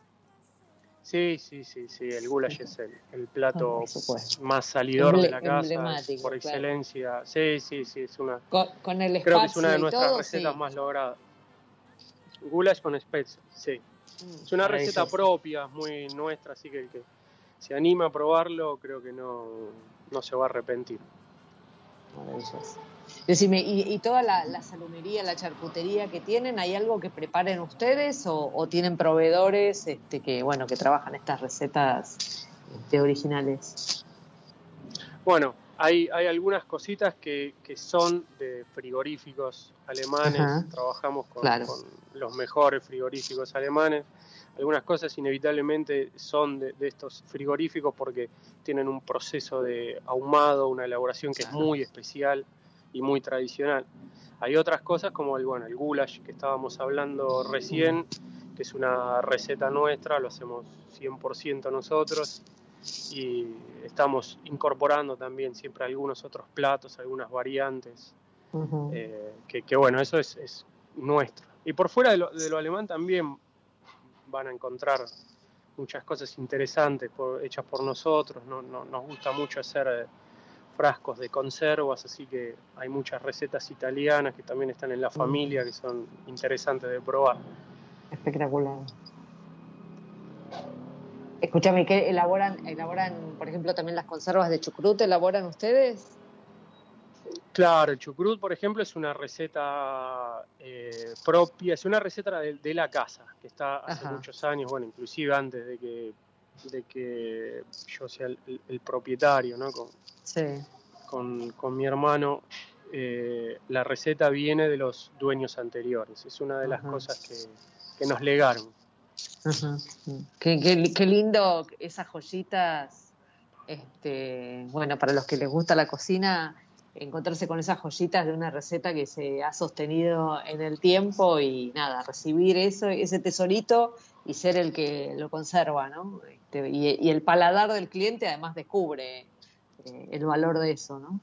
Speaker 3: Sí, sí, sí, sí, el goulash es el, el plato
Speaker 1: Ah,
Speaker 3: más salidor de la casa, es por
Speaker 1: claro.
Speaker 3: excelencia. Sí, sí, sí, es una,
Speaker 1: Con, con el
Speaker 3: creo que es una de nuestras
Speaker 1: todo,
Speaker 3: recetas
Speaker 1: sí.
Speaker 3: más logradas. Goulash con spezia, sí.
Speaker 1: Mm,
Speaker 3: Es una receta
Speaker 1: maravilloso.
Speaker 3: propia, muy nuestra, así que el que se anima a probarlo creo que no, no se va a arrepentir.
Speaker 1: Maravilloso. Decime, ¿y, y toda la, la salumería, la charcutería que tienen, hay algo que preparen ustedes o, o tienen proveedores este, que, bueno, que trabajan estas recetas este, originales?
Speaker 3: Bueno, hay, hay algunas cositas que, que son de frigoríficos alemanes,
Speaker 1: Ajá.
Speaker 3: trabajamos con,
Speaker 1: Claro.
Speaker 3: con los mejores frigoríficos alemanes. Algunas cosas inevitablemente son de, de estos frigoríficos porque tienen un proceso de ahumado, una elaboración que es muy especial y muy tradicional. Hay otras cosas como el, bueno, el goulash que estábamos hablando recién, que es una receta nuestra, lo hacemos 100% nosotros y estamos incorporando también siempre algunos otros platos, algunas variantes,
Speaker 1: Ujú.
Speaker 3: eh, que, que bueno, eso es, es nuestro. Y por fuera de lo, de lo alemán también van a encontrar muchas cosas interesantes por- hechas por nosotros, no, no- nos gusta mucho hacer eh, frascos de conservas, así que hay muchas recetas italianas que también están en la familia que son interesantes de probar.
Speaker 1: Espectacular. Escúchame, ¿qué elaboran, elaboran, por ejemplo, también las conservas de chucrut? ¿Elaboran ustedes?
Speaker 3: Claro, el chucrut, por ejemplo, es una receta eh, propia, es una receta de, de la casa, que está hace
Speaker 1: Ajá.
Speaker 3: muchos años, bueno, inclusive antes de que, de que yo sea el, el propietario, ¿no? Con,
Speaker 1: Sí.
Speaker 3: con, con mi hermano, eh, la receta viene de los dueños anteriores, es una de las
Speaker 1: Ajá.
Speaker 3: cosas que, que nos legaron.
Speaker 1: Ajá. Qué, qué- qué lindo esas joyitas. Este, bueno, para los que les gusta la cocina, encontrarse con esas joyitas de una receta que se ha sostenido en el tiempo y nada, recibir eso, ese tesorito y ser el que lo conserva, ¿no? Este, y, el paladar del cliente además descubre eh, el valor de eso, ¿no?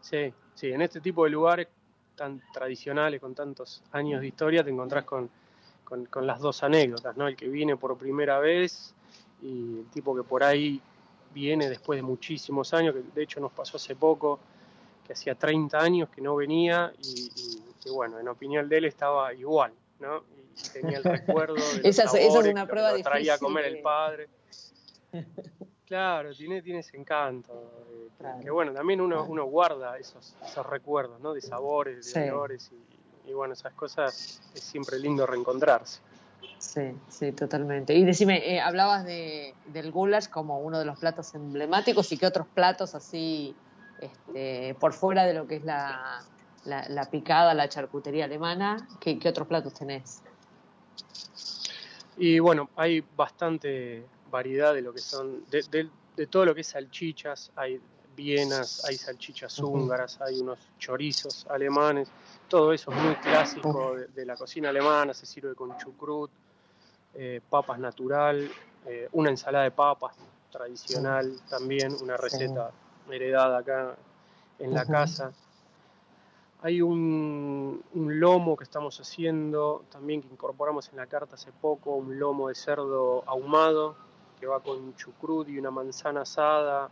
Speaker 3: Sí, sí, en este tipo de lugares tan tradicionales, con tantos años de historia, te encontrás con, con, las dos anécdotas, ¿no? El que viene por primera vez y el tipo que por ahí viene después de muchísimos años, que de hecho nos pasó hace poco, que hacía 30 años que no venía y, que bueno, en opinión de él estaba igual, ¿no? Tenía el recuerdo de los
Speaker 1: Esa es- esa es
Speaker 3: sabores,
Speaker 1: una
Speaker 3: lo que
Speaker 1: prueba
Speaker 3: lo traía a comer el padre. Claro, tiene, tiene ese encanto. eh, que-
Speaker 1: Claro.
Speaker 3: Que bueno, también uno, uno guarda esos, esos recuerdos, ¿no? De sabores, de
Speaker 1: Sí.
Speaker 3: olores y, y bueno, esas cosas es siempre lindo reencontrarse.
Speaker 1: Sí, sí, totalmente. Y decime, eh, hablabas de, del goulash como uno de los platos emblemáticos y qué otros platos así, este, por fuera de lo que es la, la, la picada, la charcutería alemana, ¿qué, qué otros platos tenés?
Speaker 3: Y bueno, hay bastante variedad de lo que son, de, de- de todo lo que es salchichas, hay vienas, hay salchichas húngaras, hay unos chorizos alemanes, todo eso es muy clásico de, de la cocina alemana, se sirve con chucrut, eh, papas natural, eh, una ensalada de papas tradicional también, una receta heredada acá en la casa. Hay un, un lomo que estamos haciendo, también que incorporamos en la carta hace poco, un lomo de cerdo ahumado, que va con chucrut y una manzana asada,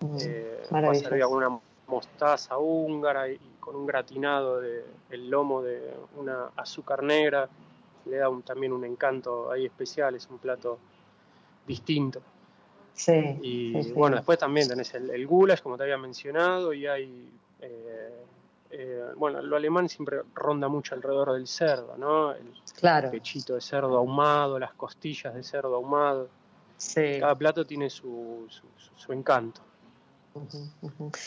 Speaker 1: Mm,
Speaker 3: eh, va
Speaker 1: maravilloso.
Speaker 3: servida con una mostaza húngara y, y con un gratinado de el lomo de una azúcar negra, le da un- también un encanto ahí especial, es un plato distinto.
Speaker 1: Sí,
Speaker 3: Y
Speaker 1: sí, sí.
Speaker 3: bueno, después también tenés el, el goulash, como te había mencionado, y hay Eh, eh, bueno, lo alemán siempre ronda mucho alrededor del cerdo, ¿no? El
Speaker 1: Claro,
Speaker 3: pechito de cerdo ahumado, las costillas de cerdo ahumado.
Speaker 1: sí.
Speaker 3: Cada plato tiene su, su, su- encanto.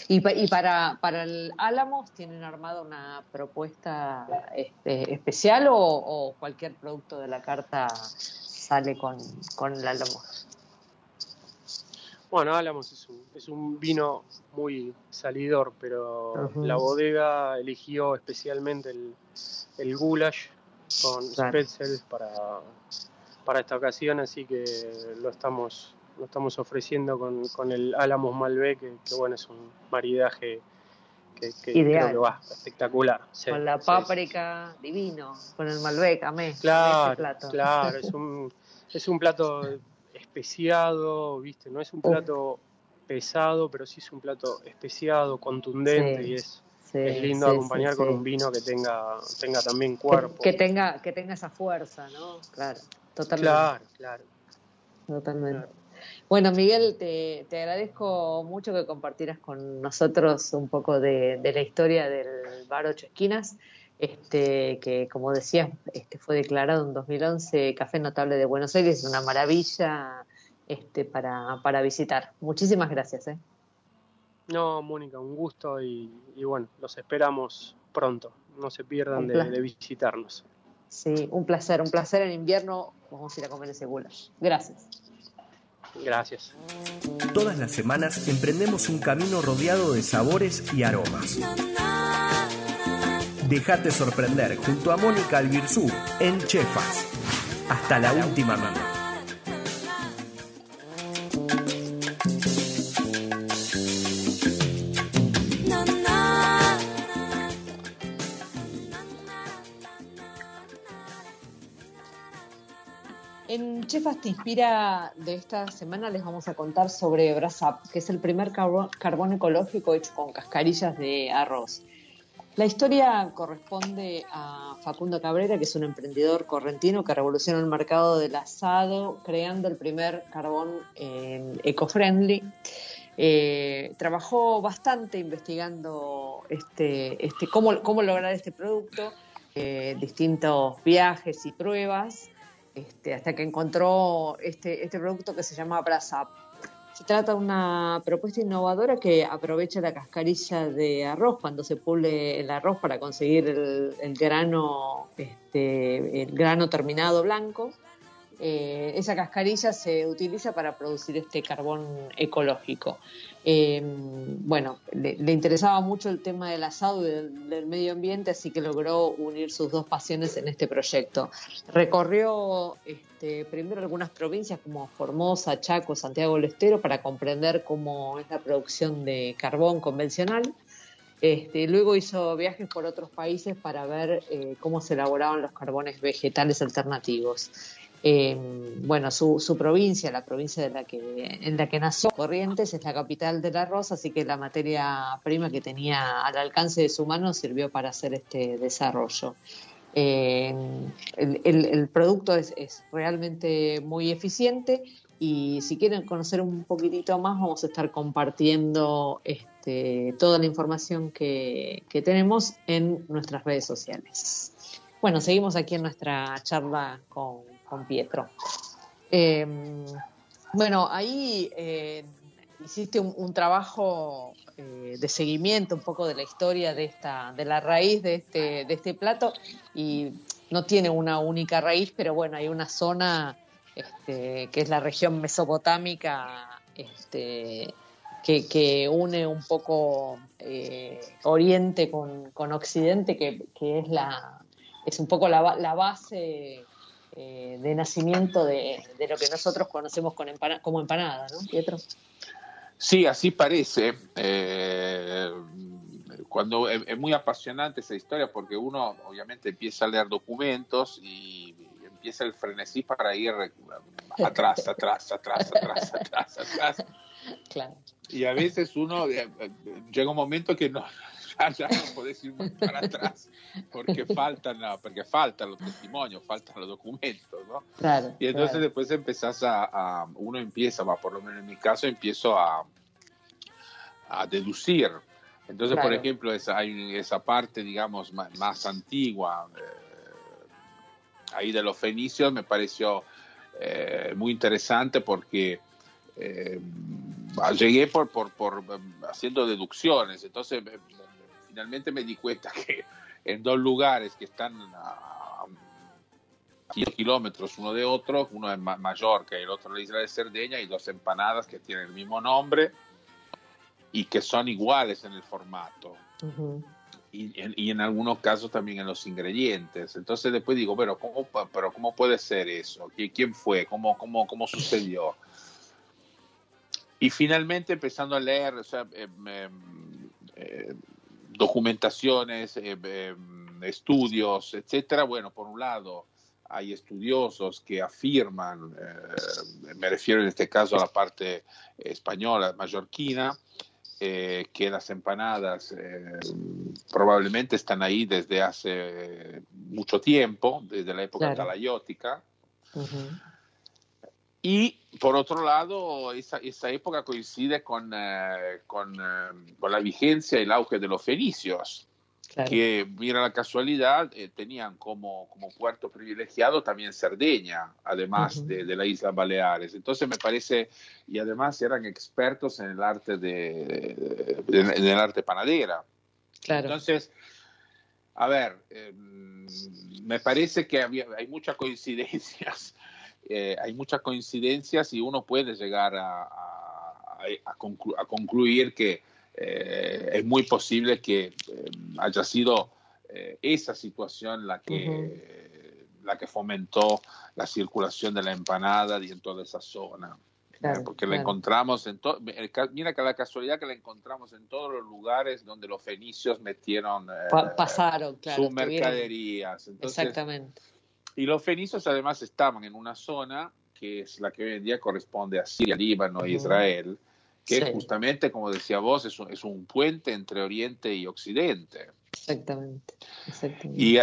Speaker 1: Y, pa- y para, para el Álamos, ¿tienen armado una propuesta este, especial o, o cualquier producto de la carta sale con, con el Álamos?
Speaker 3: Bueno, Álamos es un, es un vino muy salidor, pero la bodega eligió especialmente el, el goulash con
Speaker 1: Claro.
Speaker 3: Para, para esta ocasión, así que lo estamos, lo estamos ofreciendo con, con el Álamos Malbec, que, que, bueno, es un maridaje que, que
Speaker 1: Ideal.
Speaker 3: creo que va espectacular. Sí,
Speaker 1: con la
Speaker 3: sí,
Speaker 1: páprica, divino, con el Malbec, amé, ese
Speaker 3: Claro,
Speaker 1: plato.
Speaker 3: claro, es un, es un plato especiado, ¿viste? No es un plato pesado, pero sí es un plato especiado, contundente
Speaker 1: Sí,
Speaker 3: y es,
Speaker 1: Sí,
Speaker 3: es lindo
Speaker 1: sí,
Speaker 3: acompañar con un vino que tenga, tenga también
Speaker 1: Que-
Speaker 3: cuerpo.
Speaker 1: Que, tenga, que tenga esa fuerza, ¿no? Claro, totalmente.
Speaker 3: Claro, claro.
Speaker 1: Totalmente.
Speaker 3: Claro.
Speaker 1: Bueno, Miguel, te, te agradezco mucho que compartieras con nosotros un poco de, de la historia del bar Ocho Esquinas, este, que como decías, este, fue declarado en 2011 Café Notable de Buenos Aires, una maravilla este, para, para visitar. Muchísimas gracias. ¿eh?
Speaker 3: No, Mónica, un gusto y, y bueno, los esperamos pronto. No se pierdan de, visitarnos.
Speaker 1: Sí, un placer, un placer en invierno. Vamos a ir a comer ese goulash. Gracias.
Speaker 3: Gracias.
Speaker 4: Todas las semanas emprendemos un camino rodeado de sabores y aromas. Déjate sorprender junto a Mónica Albirzú en Chefas. Hasta la última mano.
Speaker 1: Chefas Te Inspira de esta semana les vamos a contar sobre Brasap, que es el primer carbón, ecológico hecho con cascarillas de arroz. La historia corresponde a Facundo Cabrera, que es un emprendedor correntino que revolucionó el mercado del asado creando el primer carbón eh, eco-friendly. Eh, trabajó bastante investigando este, este, cómo, cómo lograr este producto, eh, distintos viajes y pruebas, este, hasta que encontró este, este producto que se llama Brasap. Se trata de una propuesta innovadora que aprovecha la cascarilla de arroz cuando se pule el arroz para conseguir el, grano, este, el grano terminado blanco. Eh, esa cascarilla se utiliza para producir este carbón ecológico. Eh, bueno, le, interesaba mucho el tema del asado y del, del, medio ambiente, así que logró unir sus dos pasiones en este proyecto. Recorrió este, primero algunas provincias como Formosa, Chaco, Santiago del Estero para comprender cómo es la producción de carbón convencional. Este, luego hizo viajes por otros países para ver eh, cómo se elaboraban los carbones vegetales alternativos. Eh, bueno, su, su, provincia, la provincia de la que, en la que nació, Corrientes, es la capital del arroz, así que la materia prima que tenía al alcance de su mano sirvió para hacer este desarrollo. Eh, el, producto es, es, realmente muy eficiente y si quieren conocer un poquitito más vamos a estar compartiendo este, toda la información que, que tenemos en nuestras redes sociales. Bueno, seguimos aquí en nuestra charla con Pietro. Eh, bueno, ahí eh, hiciste un, trabajo eh, de seguimiento un poco de la historia de esta, de la raíz de este, de este plato y no tiene una única raíz, pero bueno, hay una zona este, que es la región mesopotámica este, que, une un poco eh, Oriente con, con Occidente, que, es la es un poco la base eh, de nacimiento de, de, lo que nosotros conocemos con empana como empanada, ¿no, Pietro?
Speaker 2: Sí, así parece. Eh, cuando es, es, muy apasionante esa historia porque uno obviamente empieza a leer documentos y empieza el frenesí para ir atrás, atrás, atrás, atrás, atrás, atrás.
Speaker 1: Claro.
Speaker 2: Y a veces uno eh, llega un momento que no, ya, no podés ir para atrás porque faltan, porque faltan los testimonios, faltan los documentos, ¿no?
Speaker 1: Claro,
Speaker 2: y entonces
Speaker 1: claro.
Speaker 2: después empezás a, a, uno empieza, va, por lo menos en mi caso, empiezo a, a deducir Entonces, por
Speaker 1: Claro.
Speaker 2: ejemplo, esa, hay esa parte, digamos, más, más antigua, eh, ahí de los fenicios, me pareció eh, muy interesante porque eh, llegué por, por, por, eh, haciendo deducciones. Entonces, eh, finalmente me di cuenta que en dos lugares que están a 10 kilómetros uno de otro, uno es Ma- Mallorca y el otro la isla de Cerdeña, hay dos empanadas que tienen el mismo nombre y que son iguales en el formato y en, y en algunos casos también en los ingredientes. Entonces después digo, pero ¿cómo, pero ¿cómo puede ser eso? ¿Qui- ¿Quién fue? ¿Cómo, cómo, cómo sucedió? Y finalmente empezando a leer o sea, eh, eh, eh, documentaciones, eh, eh, estudios, etcétera, bueno, por un lado hay estudiosos que afirman, eh, me refiero en este caso a la parte española, mallorquina, eh, que las empanadas eh, probablemente están ahí desde hace mucho tiempo, desde la época
Speaker 1: Claro.
Speaker 2: talayótica. Y por otro lado, esa, esa época coincide con, eh, con, eh, con la vigencia y el auge de los fenicios,
Speaker 1: Claro.
Speaker 2: que, mira la casualidad, eh, tenían como, como puerto privilegiado también Cerdeña, además de, de las Islas Baleares. Entonces me parece, y además eran expertos en el arte de, de- en el arte panadera.
Speaker 1: Claro.
Speaker 2: Entonces, a ver, eh, me parece que había, hay muchas coincidencias, eh, hay muchas coincidencias y uno puede llegar a, a- a conclu- a concluir que eh, es muy posible que eh, haya sido eh, esa situación la que, la que fomentó la circulación de la empanada y en toda esa zona.
Speaker 1: Claro,
Speaker 2: porque la encontramos en todo. Mira que la casualidad que la encontramos en todos los lugares donde los fenicios metieron eh,
Speaker 1: Pa- pasaron, claro.
Speaker 2: sus mercaderías. Entonces,
Speaker 1: Exactamente.
Speaker 2: Y los fenicios además estaban en una zona que es la que hoy en día corresponde a Siria, Líbano e. Israel, que
Speaker 1: Sí.
Speaker 2: justamente, como decía vos, es un, es un puente entre Oriente y Occidente.
Speaker 1: Exactamente. Exactamente.
Speaker 2: Y,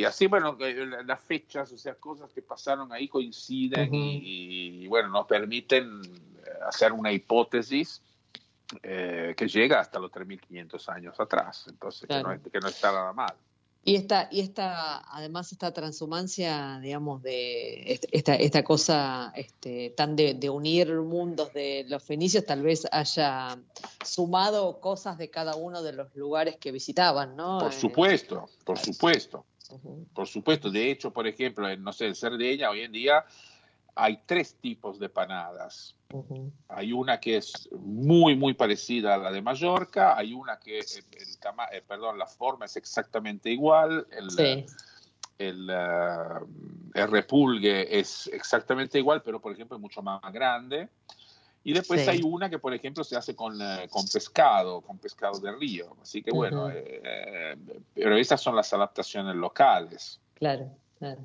Speaker 2: y así, bueno, eh, las fechas, o sea, cosas que pasaron ahí coinciden y, y, bueno, nos permiten eh, hacer una hipótesis eh, que llega hasta los 3.500 años atrás. Entonces,
Speaker 1: Claro.
Speaker 2: que, no, es- que no está nada mal.
Speaker 1: Y esta, y esta, además esta transhumancia, digamos, de est- esta, esta cosa este, tan de, de unir mundos de los fenicios, tal vez haya sumado cosas de cada uno de los lugares que visitaban, ¿no?
Speaker 2: Por
Speaker 1: Eh,
Speaker 2: supuesto, por supuesto. Por supuesto, de hecho, por ejemplo, en, no sé, en Cerdeña hoy en día hay tres tipos de panadas. Hay una que es muy, muy parecida a la de Mallorca, hay una que, el, tama- eh, perdón, la forma es exactamente igual, el,
Speaker 1: Sí,
Speaker 2: el, eh, el repulgue es exactamente igual, pero por ejemplo es mucho más grande. Y después
Speaker 1: Sí.
Speaker 2: hay una que, por ejemplo, se hace con, eh, con pescado, con pescado de río. Así que bueno, eh, pero esas son las adaptaciones locales.
Speaker 1: claro, claro.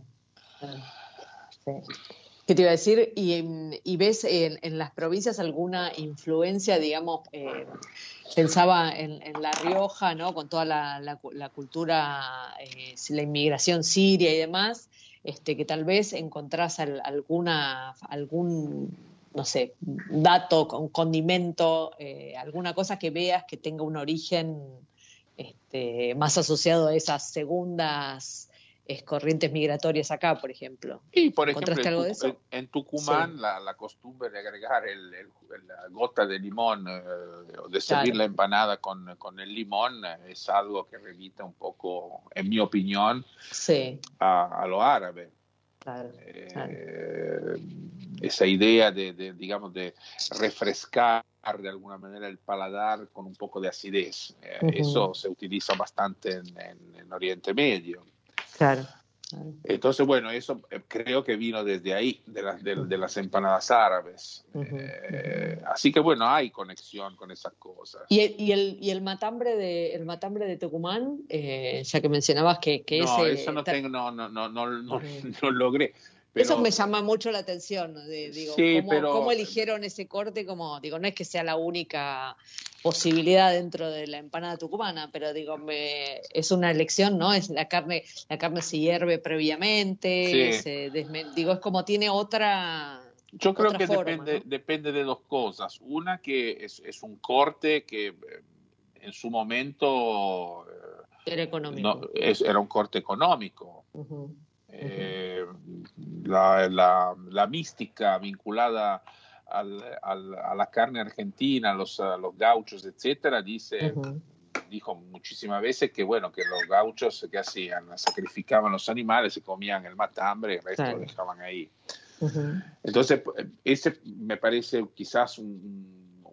Speaker 1: claro. Sí. ¿Qué te iba a decir? ¿Y, ves en, las provincias alguna influencia, digamos, eh, pensaba en, La Rioja, ¿no? Con toda la, la cu- la cultura, eh, la inmigración siria y demás, este, que tal vez encontrás al- alguna, algún, no sé, dato, un condimento, eh, alguna cosa que veas que tenga un origen este, más asociado a esas segundas eh, corrientes migratorias acá, por ejemplo.
Speaker 2: Y por ejemplo,
Speaker 1: ¿Encontraste
Speaker 2: en,
Speaker 1: algo de
Speaker 2: Tuc-
Speaker 1: eso?
Speaker 2: en- en Tucumán
Speaker 1: Sí.
Speaker 2: la, la costumbre de agregar el, el- la gota de limón, eh, o de servir
Speaker 1: Claro.
Speaker 2: la empanada con, con el limón, eh, es algo que remita un poco, en mi opinión,
Speaker 1: Sí,
Speaker 2: a, a lo árabe.
Speaker 1: claro.
Speaker 2: Eh,
Speaker 1: Claro.
Speaker 2: esa idea de, de, digamos, de refrescar de alguna manera el paladar con un poco de acidez. Eh. Eso se utiliza bastante en, en- en Oriente Medio.
Speaker 1: Claro. claro.
Speaker 2: Entonces, bueno, eso eh, creo que vino desde ahí, de, las de, de las empanadas árabes. Eh, así que, bueno, hay conexión con esas cosas.
Speaker 1: Y el, y el, y el matambre de el matambre de Tucumán, eh, ya que mencionabas que, que
Speaker 2: no,
Speaker 1: ese
Speaker 2: eso no, tengo, no, no, no, no, no, no logré. Pero,
Speaker 1: Eso me llama mucho la atención, de- digo,
Speaker 2: Sí,
Speaker 1: ¿cómo,
Speaker 2: pero-
Speaker 1: cómo eligieron ese corte? Como, digo, no es que sea la única posibilidad dentro de la empanada tucumana, pero digo, me, es una elección, ¿no? Es la carne, la carne se hierve previamente,
Speaker 2: Sí.
Speaker 1: se desme- digo, es como tiene otra.
Speaker 2: Yo creo
Speaker 1: otra
Speaker 2: que
Speaker 1: forma,
Speaker 2: depende,
Speaker 1: ¿no?
Speaker 2: depende de dos cosas. Una que es, es un corte que eh, en su momento
Speaker 1: Era económico.
Speaker 2: no, es- era un corte económico. Eh, la, la- la mística vinculada al- al- a la carne argentina, a los, a los gauchos, etcétera, dice,
Speaker 1: ujú.
Speaker 2: dijo muchísimas veces que bueno, que los gauchos que hacían, sacrificaban los animales, se comían el matambre y el resto
Speaker 1: Claro.
Speaker 2: lo dejaban ahí.
Speaker 1: Ujú.
Speaker 2: Entonces, ese me parece quizás un,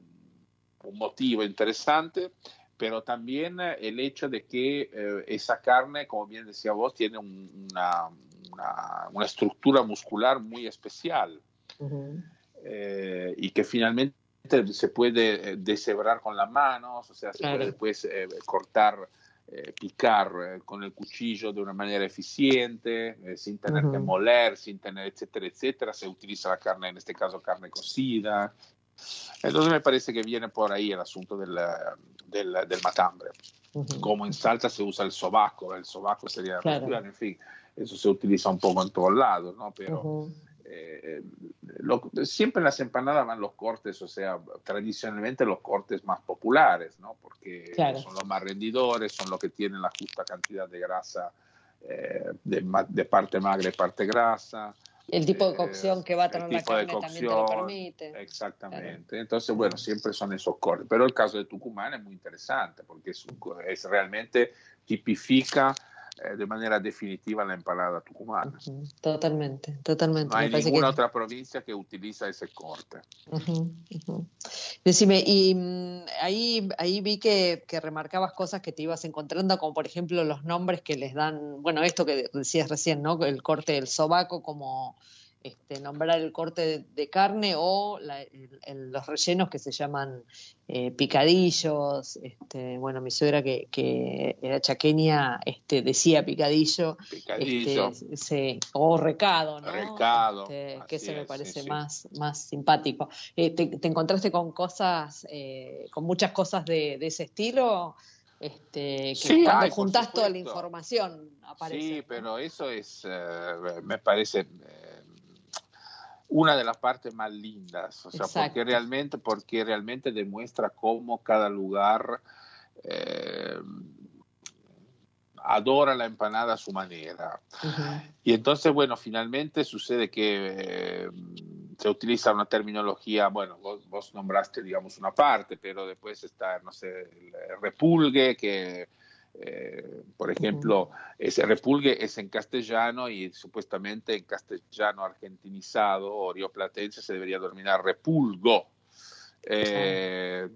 Speaker 2: un motivo interesante, pero también el hecho de que eh, esa carne, como bien decía vos, tiene un- una, una- una estructura muscular muy especial
Speaker 1: Ujú.
Speaker 2: eh, y que finalmente se puede eh, deshebrar con las manos, o sea, se
Speaker 1: Claro.
Speaker 2: puede después eh, cortar, eh, picar eh, con el cuchillo de una manera eficiente, eh, sin tener que
Speaker 1: Ujú.
Speaker 2: moler, sin tener, etcétera, etcétera. Se utiliza la carne, en este caso carne cocida. Entonces me parece que viene por ahí el asunto del, del, del matambre. Como en salsa se usa el sobaco, el sobaco sería,
Speaker 1: Claro.
Speaker 2: en fin, eso se utiliza un poco en todos lados, ¿no? Pero eh, lo- siempre en las empanadas van los cortes, o sea, tradicionalmente los cortes más populares, ¿no? Porque
Speaker 1: Claro.
Speaker 2: son los más rendidores, son los que tienen la justa cantidad de grasa, eh, de, de parte magra y parte grasa.
Speaker 1: El tipo de
Speaker 2: Eh,
Speaker 1: cocción que va a tener la carne también te lo permite.
Speaker 2: Exactamente. Entonces, bueno, siempre son esos cortes. Pero el caso de Tucumán es muy interesante porque es, un es realmente tipifica eh, de manera definitiva la empanada tucumana.
Speaker 1: Totalmente, totalmente.
Speaker 2: No hay
Speaker 1: Me
Speaker 2: ninguna
Speaker 1: que-
Speaker 2: otra provincia que utiliza ese corte.
Speaker 1: Decime, y mm, ahí, ahí vi que, que remarcabas cosas que te ibas encontrando, como por ejemplo los nombres que les dan, bueno, esto que decías recién, ¿no? El corte del sobaco, como este, nombrar el corte de, de carne o la- el- el- los rellenos que se llaman eh, picadillos. Este, bueno, mi suegra que, que era chaqueña este, decía picadillo.
Speaker 2: Picadillo.
Speaker 1: Este, o recado, ¿no?
Speaker 2: Recado,
Speaker 1: Este, que ese me parece
Speaker 2: sí, sí.
Speaker 1: más, más simpático. Eh, te, te encontraste con cosas, eh, con muchas cosas de, de ese estilo? Este, que
Speaker 2: Sí,
Speaker 1: cuando
Speaker 2: por
Speaker 1: juntás toda la información aparece.
Speaker 2: Sí, pero eso es, eh, me parece, una de las partes más lindas, o sea,
Speaker 1: Exacto.
Speaker 2: porque realmente, porque realmente demuestra cómo cada lugar eh, adora la empanada a su manera. Y entonces, bueno, finalmente sucede que eh, se utiliza una terminología, bueno, vos, vos nombraste, digamos, una parte, pero después está, no sé, el repulgue, que, eh, por ejemplo, ese repulgue es en castellano y supuestamente en castellano argentinizado o rioplatense se debería denominar repulgo. Eh,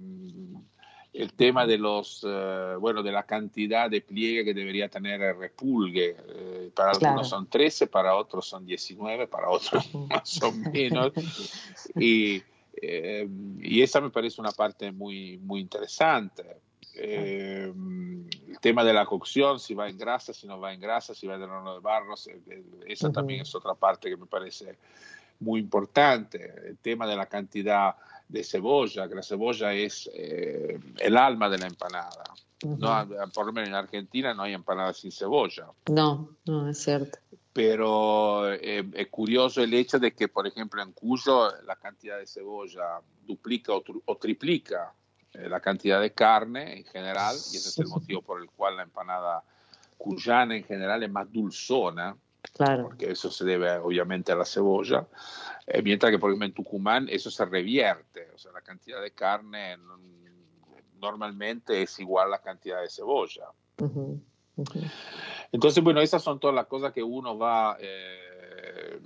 Speaker 2: el tema de los, eh, bueno, de la cantidad de pliegue que debería tener el repulgue. Eh, para
Speaker 1: Claro.
Speaker 2: algunos son 13, para otros son 19, para otros
Speaker 1: Ujú.
Speaker 2: más o menos. Y, eh, y esa me parece una parte muy, muy interesante. Eh, el tema de la cocción, si va en grasa, si no va en grasa, si va en horno de barro, se- eh, esa también es otra parte que me parece muy importante. El tema de la cantidad de cebolla, que la cebolla es eh, el alma de la empanada. No, por lo menos en Argentina no hay empanadas sin cebolla.
Speaker 1: No, no, es cierto.
Speaker 2: Pero eh, es curioso el hecho de que, por ejemplo, en Cuyo la cantidad de cebolla duplica o, triplica la cantidad de carne en general, y ese es el motivo por el cual la empanada cuyana en general es más dulzona,
Speaker 1: Claro.
Speaker 2: porque eso se debe obviamente a la cebolla, eh, mientras que, por ejemplo, en Tucumán eso se revierte, o sea, la cantidad de carne normalmente es igual a la cantidad de cebolla. Entonces, bueno, esas son todas las cosas que uno va eh,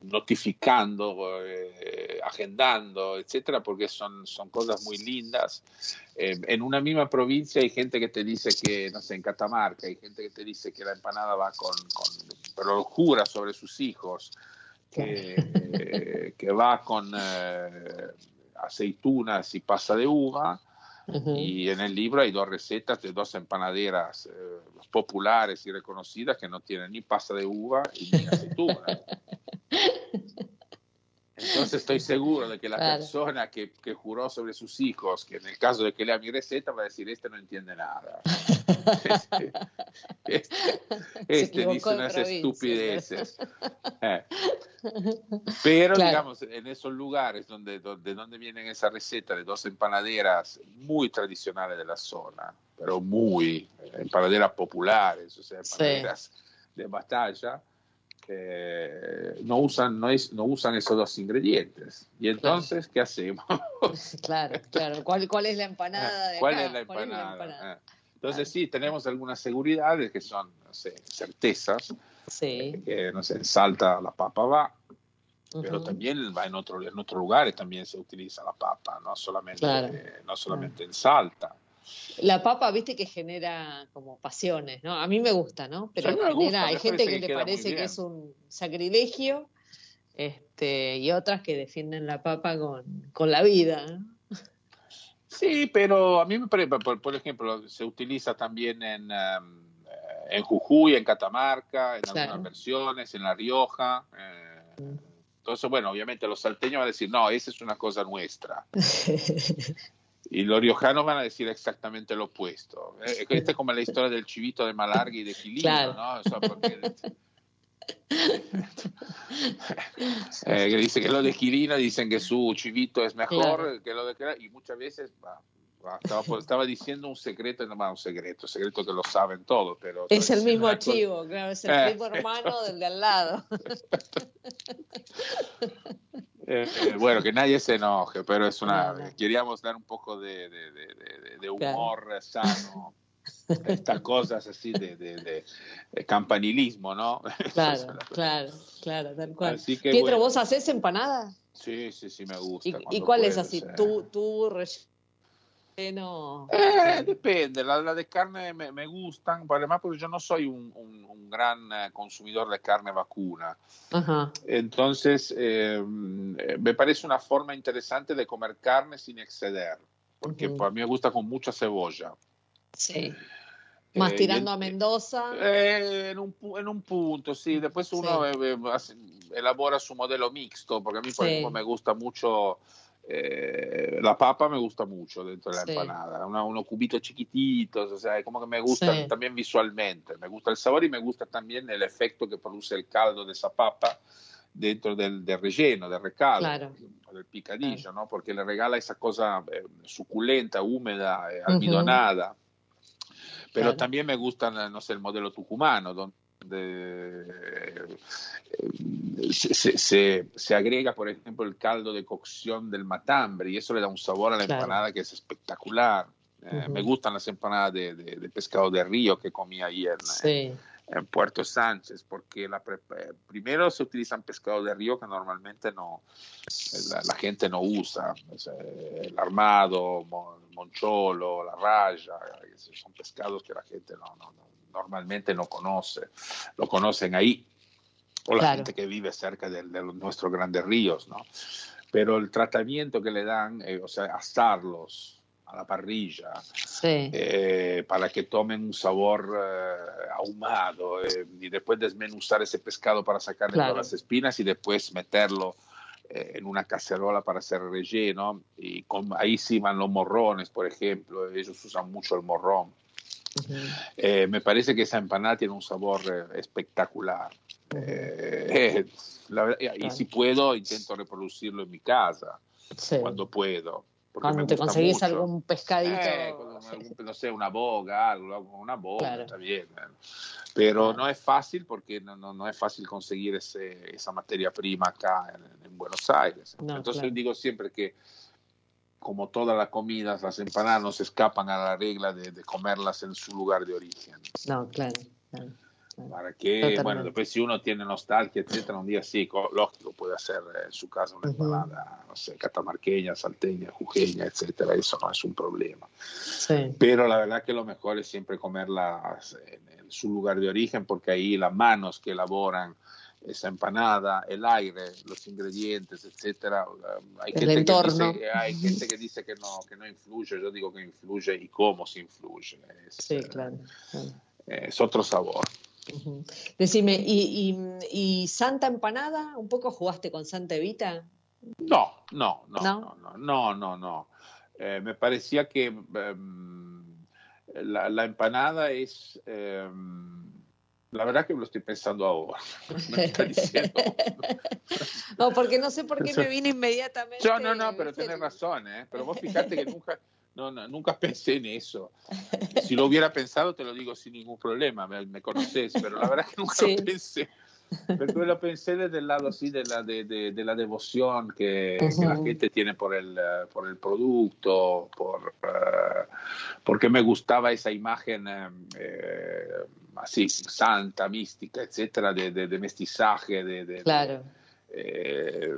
Speaker 2: notificando, eh, agendando, etcétera, porque son, son cosas muy lindas. Eh, en una misma provincia hay gente que te dice que, no sé, en Catamarca, hay gente que te dice que la empanada va con, con pero lo jura sobre sus hijos, que, eh, que va con eh, aceitunas y pasa de uva. Y en el libro hay dos recetas de dos empanaderas eh, populares y reconocidas que no tienen ni pasta de uva y ni aceituna. Entonces estoy seguro de que la
Speaker 1: Claro.
Speaker 2: persona que, que juró sobre sus hijos, que en el caso de que lea mi receta, va a decir, este no entiende nada. Este, este- este dice unas estupideces. Eh. Pero
Speaker 1: Claro.
Speaker 2: digamos, en esos lugares donde, donde, donde vienen esa receta de dos empanaderas muy tradicionales de la zona, pero muy eh, empanaderas populares, o sea,
Speaker 1: Sí.
Speaker 2: empanaderas de batalla, eh, no, usan, no, es, no usan esos dos ingredientes. Y entonces, ¿qué hacemos?
Speaker 1: Claro, claro. ¿Cuál, cuál es la empanada de
Speaker 2: ¿Cuál
Speaker 1: acá?
Speaker 2: es la
Speaker 1: ¿Cuál
Speaker 2: empanada? Eh, Entonces sí, tenemos algunas seguridades que son, no sé, certezas,
Speaker 1: Sí.
Speaker 2: que no sé, en Salta la papa va, pero también va en, otro, en otros lugares también se utiliza la papa, no solamente,
Speaker 1: Claro.
Speaker 2: eh, no solamente en Salta.
Speaker 1: La papa, viste que genera como pasiones, ¿no? A mí me gusta, ¿no? Pero genera,
Speaker 2: gusta,
Speaker 1: hay gente que,
Speaker 2: que
Speaker 1: le parece que es un sacrilegio, este, y otras que defienden la papa con, con la vida, ¿no?
Speaker 2: Sí, pero a mí me parece, por, por ejemplo, se utiliza también en, em, eh, en Jujuy, en Catamarca, en
Speaker 1: Claro.
Speaker 2: algunas versiones, en La Rioja. eh, entonces, bueno, obviamente los salteños van a decir, no, esa es una cosa nuestra. Y los riojanos van a decir exactamente lo opuesto. Eh, Esta es como la historia del chivito de Malarga y de Quilino,
Speaker 1: Claro.
Speaker 2: ¿no? O sea, porque- Eh, que dice que lo de Quilino dicen que su chivito es mejor
Speaker 1: Claro.
Speaker 2: que lo de y muchas veces va, va, estaba, estaba diciendo un secreto, no va, un secreto, secreto que lo saben todos, pero
Speaker 1: Es el mismo chivo, claro, es el
Speaker 2: Eh.
Speaker 1: primo hermano del de al lado.
Speaker 2: Eh, eh, bueno, que nadie se enoje, pero es una.
Speaker 1: No, no.
Speaker 2: Queríamos dar un poco de, de- de- de- de
Speaker 1: Claro.
Speaker 2: humor eh, sano. Estas cosas así de, campanilismo, ¿no?
Speaker 1: Claro, claro, claro, tal cual.
Speaker 2: Así que,
Speaker 1: Pietro,
Speaker 2: bueno.
Speaker 1: ¿vos haces empanadas?
Speaker 2: Sí, sí, sí, me gusta.
Speaker 1: ¿Y, y cuál es así?
Speaker 2: sí.
Speaker 1: ¿Tú, tú relleno?
Speaker 2: Eh, depende, la, la de carne me, me gustan, pero además porque yo no soy un, un- un gran eh, consumidor de carne vacuna.
Speaker 1: Ajá,
Speaker 2: Entonces, eh, me parece una forma interesante de comer carne sin exceder, porque
Speaker 1: Ujú.
Speaker 2: para mí me gusta con mucha cebolla.
Speaker 1: sí. Más
Speaker 2: Eh,
Speaker 1: tirando a
Speaker 2: en-
Speaker 1: Mendoza.
Speaker 2: Eh, en, un, en un punto, sí. Después uno
Speaker 1: Sí.
Speaker 2: eh, eh, elabora su modelo mixto, porque a mí, por
Speaker 1: Sí.
Speaker 2: ejemplo, me gusta mucho eh, la papa, me gusta mucho dentro de la
Speaker 1: Sí.
Speaker 2: empanada. Una- unos cubitos chiquititos, o sea, como que me gusta
Speaker 1: Sí.
Speaker 2: también visualmente. Me gusta el sabor y me gusta también el efecto que produce el caldo de esa papa dentro del, del relleno, del recado,
Speaker 1: Claro.
Speaker 2: del picadillo, ¿no? Porque le regala esa cosa eh, suculenta, húmeda, eh, almidonada. Pero
Speaker 1: Claro.
Speaker 2: también me gusta, no sé, el modelo tucumano, donde eh, se, se- se- agrega, por ejemplo, el caldo de cocción del matambre y eso le da un sabor a la
Speaker 1: Claro.
Speaker 2: empanada que es espectacular. Eh,
Speaker 1: Ujú.
Speaker 2: Me gustan las empanadas de, de- de pescado de río que comí ayer en,
Speaker 1: Sí,
Speaker 2: en Puerto Sánchez, porque la pre- eh, primero se utilizan pescado de río que normalmente no la, la gente no usa, sea, el armado, mo- moncholo, la raya, son pescados que la gente no, no- no- normalmente no conoce, lo conocen ahí, o la
Speaker 1: Claro.
Speaker 2: gente que vive cerca de, de nuestros grandes ríos, ¿no? Pero el tratamiento que le dan, eh, o sea, asarlos a la parrilla,
Speaker 1: sí,
Speaker 2: eh, para que tomen un sabor eh, ahumado eh, y después desmenuzar ese pescado para sacarle
Speaker 1: Claro.
Speaker 2: todas las espinas y después meterlo en una cacerola para hacer relleno y con, ahí sí van los morrones, por ejemplo, ellos usan mucho el morrón.
Speaker 1: Ujú,
Speaker 2: Eh, me parece que esa empanada tiene un sabor eh, espectacular. Eh, la y si puedo, intento reproducirlo en mi casa,
Speaker 1: sí.
Speaker 2: cuando puedo.
Speaker 1: Cuando te conseguís
Speaker 2: mucho.
Speaker 1: algún pescadito.
Speaker 2: Eh, algún- no sé, una boga, algo, algo, una boga,
Speaker 1: Claro.
Speaker 2: está bien. eh. Pero
Speaker 1: Claro.
Speaker 2: no es fácil porque no, no, no es fácil conseguir ese, esa materia prima acá en, en Buenos Aires.
Speaker 1: No,
Speaker 2: Entonces
Speaker 1: claro.
Speaker 2: digo siempre que como todas las comidas, las empanadas no se escapan a la regla de, de comerlas en su lugar de origen.
Speaker 1: No, claro. claro.
Speaker 2: Para que,
Speaker 1: Totalmente.
Speaker 2: bueno, después si uno tiene nostalgia, etcétera, un día sí, co- lógico, puede hacer eh, en su casa una empanada, no sé, catamarqueña, salteña, jujeña, etcétera, eso no es un problema.
Speaker 1: Sí,
Speaker 2: Pero la verdad que lo mejor es siempre comerlas en, en su lugar de origen, porque ahí las manos que elaboran esa empanada, el aire, los ingredientes, etcétera. Hay
Speaker 1: El
Speaker 2: gente, que
Speaker 1: entorno.
Speaker 2: dice, hay gente que dice que no, que no influye, yo digo que influye y cómo se influye. Es,
Speaker 1: sí,
Speaker 2: eh,
Speaker 1: claro.
Speaker 2: es otro sabor.
Speaker 1: Decime, ¿y, y, y Santa Empanada? ¿Un poco jugaste con Santa Evita?
Speaker 2: No, no, no,
Speaker 1: ¿No?
Speaker 2: no, no, no, no. Eh, me parecía que em, la, la empanada es, em, la verdad que me lo estoy pensando ahora. Me está diciendo.
Speaker 1: No, porque no sé por qué me vine inmediatamente.
Speaker 2: No, no, no, pero tenés razón, ¿eh? Pero vos fíjate que nunca, no, no, nunca pensé en eso. Si lo hubiera pensado, te lo digo sin ningún problema, me, me conoces, pero la verdad que nunca
Speaker 1: Sí.
Speaker 2: lo pensé. Pero lo pensé desde el lado así de la, de, de- de la devoción que, que la gente tiene por el, eh, por el producto, por, eh, porque me gustaba esa imagen eh, eh, así, santa, mística, etcétera, de, de- de mestizaje, de,
Speaker 1: Claro,
Speaker 2: eh,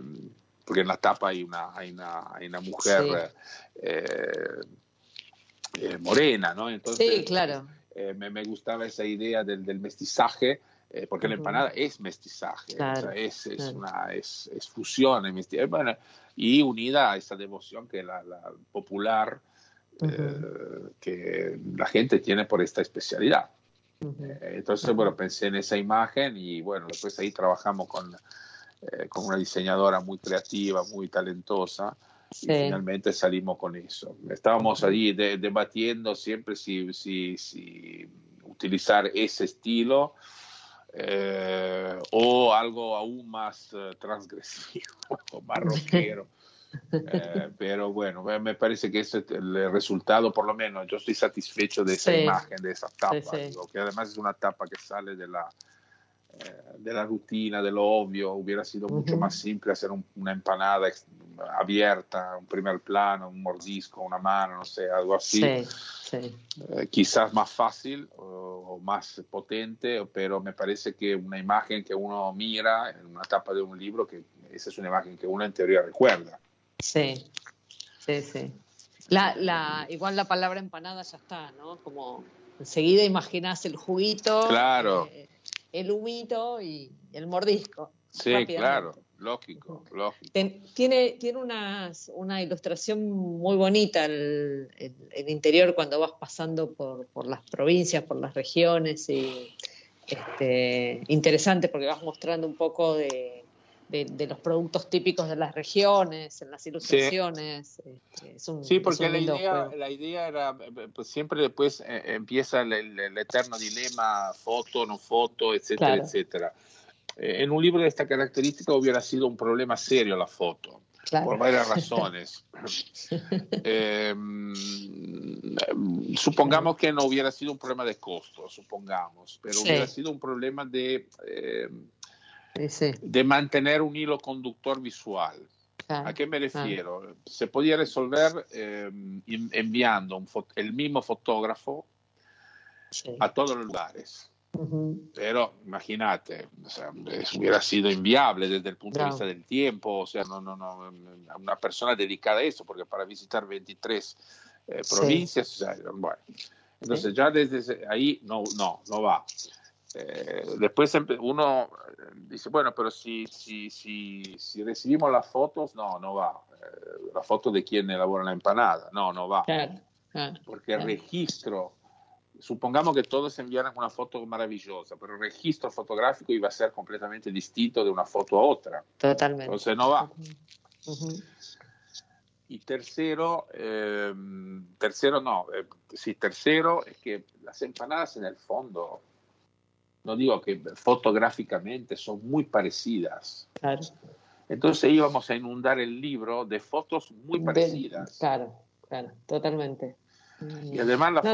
Speaker 2: porque en la tapa hay una, hay una, hay una mujer eh, eh, morena, ¿no? Entonces,
Speaker 1: sí, claro.
Speaker 2: me, me gustaba esa idea del, del mestizaje, eh, porque la
Speaker 1: Ujú.
Speaker 2: empanada es mestizaje,
Speaker 1: Claro,
Speaker 2: o sea, es, es
Speaker 1: claro.
Speaker 2: una, es, es fusión, es bueno, y unida a esa devoción que la, la popular, eh, que la gente tiene por esta especialidad. Eh, Entonces, bueno, pensé en esa imagen y bueno, después ahí trabajamos con, eh, con una diseñadora muy creativa, muy talentosa y
Speaker 1: Sí.
Speaker 2: finalmente salimos con eso. Estábamos ahí de- debatiendo siempre si, si, si utilizar ese estilo eh, o algo aún más eh, transgresivo o más rockero. Eh, pero bueno, me- parece que ese es el resultado, por lo menos yo estoy satisfecho de esa
Speaker 1: Sí.
Speaker 2: imagen, de esa tapa,
Speaker 1: Sí, sí.
Speaker 2: digo, que además es una tapa que sale de la, eh, de la rutina, de lo obvio. Hubiera sido mucho más simple hacer un- una empanada abierta, un primer plano, un mordisco, una mano, no sé, algo así.
Speaker 1: Sí, sí.
Speaker 2: Eh, quizás más fácil o, o más potente, pero me parece que una imagen que uno mira en una tapa de un libro, que esa es una imagen que uno en teoría recuerda.
Speaker 1: Sí, sí, sí. La, la, igual la palabra empanada ya está, ¿no? Como enseguida imaginás el juguito,
Speaker 2: Claro.
Speaker 1: eh, el humito y el mordisco.
Speaker 2: Sí, claro, lógico, lógico.
Speaker 1: Ten- tiene tiene unas, una ilustración muy bonita el, el- el interior cuando vas pasando por, por las provincias, por las regiones y este, interesante porque vas mostrando un poco de, de- de los productos típicos de las regiones, en las ilustraciones. este, es un-
Speaker 2: Sí,
Speaker 1: es
Speaker 2: porque
Speaker 1: un
Speaker 2: la idea,
Speaker 1: juego.
Speaker 2: la idea era, pues siempre después eh, empieza el, el- el eterno dilema, foto, no foto, etcétera,
Speaker 1: Claro.
Speaker 2: etcétera. Eh, en un libro de esta característica hubiera sido un problema serio la foto,
Speaker 1: Claro.
Speaker 2: por varias razones. Eh, mm, supongamos que no hubiera sido un problema de costo, supongamos, pero
Speaker 1: Sí.
Speaker 2: hubiera sido un problema de, eh,
Speaker 1: Sí,
Speaker 2: de mantener un hilo conductor visual. ¿A qué me refiero? Se podía resolver eh, enviando un el mismo fotógrafo
Speaker 1: Sí.
Speaker 2: a todos los lugares. Pero imagínate, o sea, es- hubiera sido inviable desde el punto de vista del tiempo, o sea, no, no, no, una persona dedicada a eso, porque para visitar 23 eh,
Speaker 1: Sí.
Speaker 2: provincias, o sea, bueno. Entonces ya desde ahí no, no, no va. Eh, después uno eh, dice, bueno, pero si, si, si, si recibimos las fotos, no, no va. Eh, la foto de quien elabora la empanada, no, no va.
Speaker 1: Claro, claro.
Speaker 2: Porque el
Speaker 1: Claro.
Speaker 2: registro, supongamos que todos enviaran una foto maravillosa, pero el registro fotográfico iba a ser completamente distinto de una foto a otra.
Speaker 1: Totalmente.
Speaker 2: Entonces no va.
Speaker 1: Ujú.
Speaker 2: Y tercero, eh, tercero no, eh, sí, tercero es que las empanadas en el fondo, no digo que fotográficamente son muy parecidas.
Speaker 1: Claro.
Speaker 2: Entonces íbamos a inundar el libro de fotos muy parecidas.
Speaker 1: Claro, claro, totalmente.
Speaker 2: Y además la
Speaker 1: No,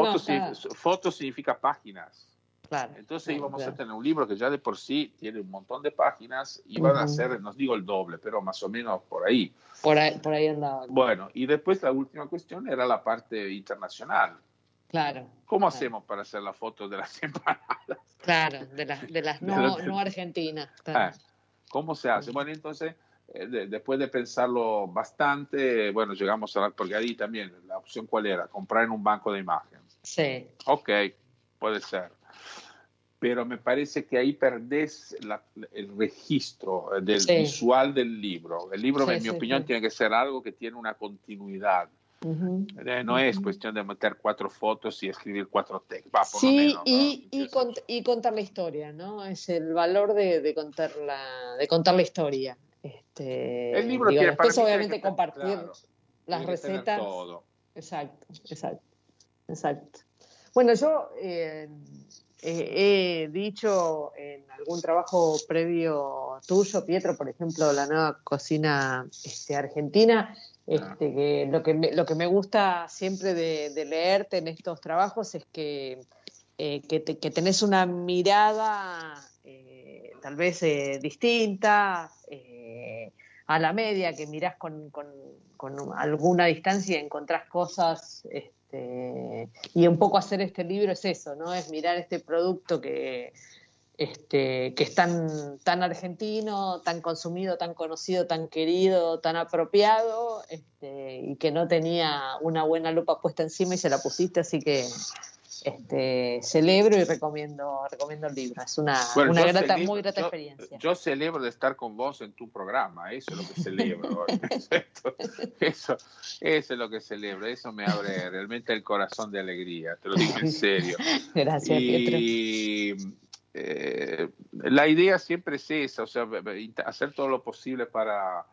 Speaker 2: foto,
Speaker 1: no,
Speaker 2: significa páginas.
Speaker 1: Claro.
Speaker 2: Entonces
Speaker 1: claro,
Speaker 2: íbamos a tener un libro que ya de por sí tiene un montón de páginas y van a ser, no digo el doble, pero más o menos por ahí.
Speaker 1: Por ahí, por ahí andaba.
Speaker 2: Bueno, y después la última cuestión era la parte internacional.
Speaker 1: Claro.
Speaker 2: ¿Cómo hacemos para hacer la foto de las empanadas?
Speaker 1: Claro, de las, de las no, no argentinas.
Speaker 2: Ah. ¿Cómo se hace? Bueno, entonces, eh, de- después de pensarlo bastante, bueno, llegamos a la, porque ahí también la opción cuál era, comprar en un banco de imagen.
Speaker 1: Sí,
Speaker 2: Ok, puede ser. Pero me parece que ahí perdés la- el registro del
Speaker 1: Sí.
Speaker 2: visual del libro. El libro,
Speaker 1: Sí,
Speaker 2: en mi
Speaker 1: sí,
Speaker 2: opinión, tiene que ser algo que tiene una continuidad. Eh, No es cuestión de meter cuatro fotos y escribir cuatro textos. Va, por lo
Speaker 1: Sí,
Speaker 2: menos,
Speaker 1: y,
Speaker 2: ¿no?
Speaker 1: y, cont- y contar la historia, ¿no? Es el valor de, de contar la, de contar la historia. Este,
Speaker 2: El libro
Speaker 1: digo,
Speaker 2: tiene
Speaker 1: después obviamente
Speaker 2: tiene
Speaker 1: compartir
Speaker 2: claro,
Speaker 1: las recetas.
Speaker 2: todo.
Speaker 1: Exacto, exacto, exacto. Bueno, yo eh, eh, he dicho en algún trabajo previo tuyo, Pietro, por ejemplo, la nueva cocina este, argentina, este, que lo que me, lo que me gusta siempre de, de leerte en estos trabajos es que, eh, que, te- que tenés una mirada eh, tal vez eh, distinta eh, a la media, que mirás con, con- con alguna distancia y encontrás cosas. Este, y un poco hacer este libro es eso, ¿no? Es mirar este producto que, este, que es tan, tan argentino, tan consumido, tan conocido, tan querido, tan apropiado, este, y que no tenía una buena lupa puesta encima y se la pusiste, así que este, celebro y recomiendo, recomiendo el libro. Es una,
Speaker 2: Bueno,
Speaker 1: una grata,
Speaker 2: celebro-
Speaker 1: muy grata
Speaker 2: yo-
Speaker 1: experiencia.
Speaker 2: Yo celebro de estar con vos en tu programa, eso es lo que celebro. eso, eso es lo que celebro, eso me abre realmente el corazón de alegría, te lo digo en serio.
Speaker 1: Gracias, Pietro.
Speaker 2: Eh, la idea siempre es esa, o sea, hacer todo lo posible para,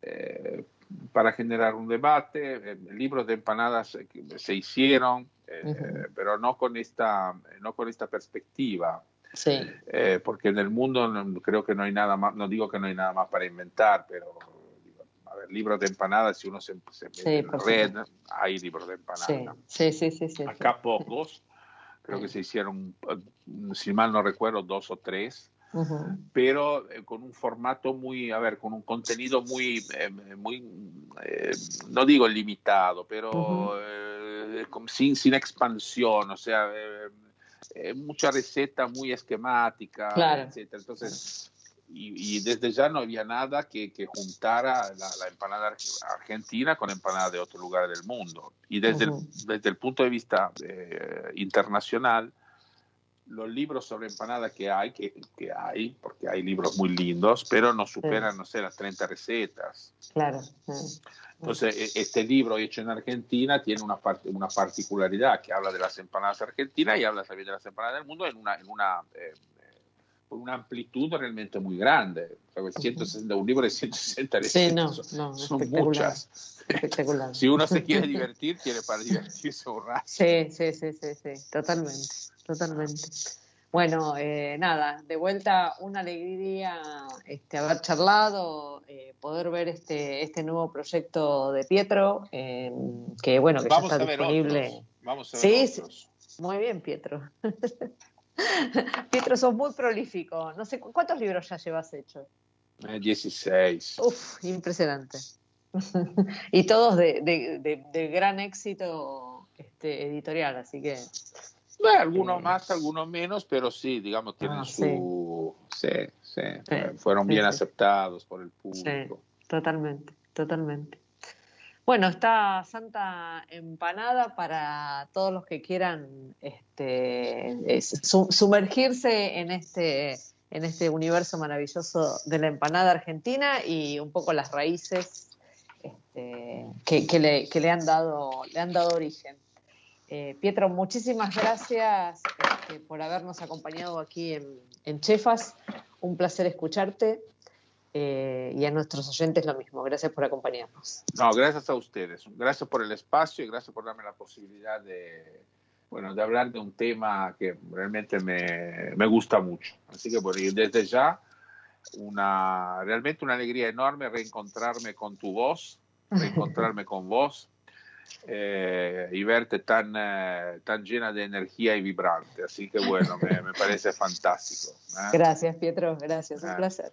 Speaker 2: eh, para generar un debate. Eh, libros de empanadas eh, se hicieron, eh,
Speaker 1: Ujú.
Speaker 2: pero no con esta, no con esta perspectiva.
Speaker 1: Sí,
Speaker 2: Eh, porque en el mundo no- creo que no hay nada más, no digo que no hay nada más para inventar, pero a ver, libros de empanadas, si uno se, se mete
Speaker 1: Sí,
Speaker 2: en la
Speaker 1: por
Speaker 2: red, hay libros de
Speaker 1: sí,
Speaker 2: empanadas.
Speaker 1: sí, sí, sí, sí.
Speaker 2: Acá pocos, creo que se hicieron, eh, si mal no recuerdo, dos o tres, pero eh, con un formato muy, a ver, con un contenido muy, eh, muy eh, no digo limitado, pero eh, como sin, sin expansión, o sea, mucha receta muy esquemática,
Speaker 1: Claro.
Speaker 2: etcétera. Entonces, y, y desde ya no había nada que, que juntara la, la empanada arge- argentina con empanada de otro lugar del mundo. Y desde,
Speaker 1: Ujú.
Speaker 2: el, desde el punto de vista eh, internacional, los libros sobre empanada que hay, que, que hay, porque hay libros muy lindos, pero no superan, no sé, las 30 recetas.
Speaker 1: Claro. sí.
Speaker 2: Entonces, e- este libro hecho en Argentina tiene una, parte, una particularidad que habla de las empanadas argentinas y habla también de las empanadas del mundo en una, en una, eh, con una amplitud realmente muy grande. O sea, 160 un libro de 160
Speaker 1: Sí, no, no,
Speaker 2: son
Speaker 1: espectacular.
Speaker 2: muchas.
Speaker 1: Espectacular.
Speaker 2: Si uno se quiere divertir, quiere para divertirse rato.
Speaker 1: Sí, sí, sí, sí, sí, totalmente, totalmente. Bueno, eh, nada, de vuelta una alegría este, haber charlado, eh, poder ver este, este nuevo proyecto de Pietro, eh, que bueno, que
Speaker 2: Vamos
Speaker 1: ya
Speaker 2: a
Speaker 1: está
Speaker 2: ver
Speaker 1: disponible.
Speaker 2: otros. Vamos a ver
Speaker 1: Sí, sí.
Speaker 2: otros.
Speaker 1: Muy bien, Pietro. Pietro, sos muy prolífico. No sé, ¿cu- ¿cuántos libros ya llevas hecho?
Speaker 2: Eh, 16.
Speaker 1: Uf, impresionante. y todos de, de- de- de gran éxito este, editorial, así que
Speaker 2: Bueno, algunos
Speaker 1: Eh,
Speaker 2: más, algunos menos, pero sí, digamos, tienen
Speaker 1: Ah,
Speaker 2: su... Sí, sí, eh, fueron bien aceptados por el público.
Speaker 1: totalmente, totalmente. Bueno, está Santa Empanada para todos los que quieran este, es- su- sumergirse en este, en este universo maravilloso de la empanada argentina y un poco las raíces este, que, le, que le han dado, le han dado origen. Eh, Pietro, muchísimas gracias este, por habernos acompañado aquí en Chefas. Un placer escucharte eh, y a nuestros oyentes lo mismo. Gracias por acompañarnos.
Speaker 2: No, gracias a ustedes. Gracias por el espacio y gracias por darme la posibilidad de, bueno, de hablar de un tema que realmente me, me gusta mucho. Así que, bueno, y desde ya, una, realmente una alegría enorme reencontrarme con tu voz, reencontrarme con vos eh, y verte tan, eh, tan llena de energía y vibrante. Así que, bueno, me, me parece fantástico. ¿eh?
Speaker 1: Gracias, Pietro. Gracias. Un
Speaker 2: Ah.
Speaker 1: placer.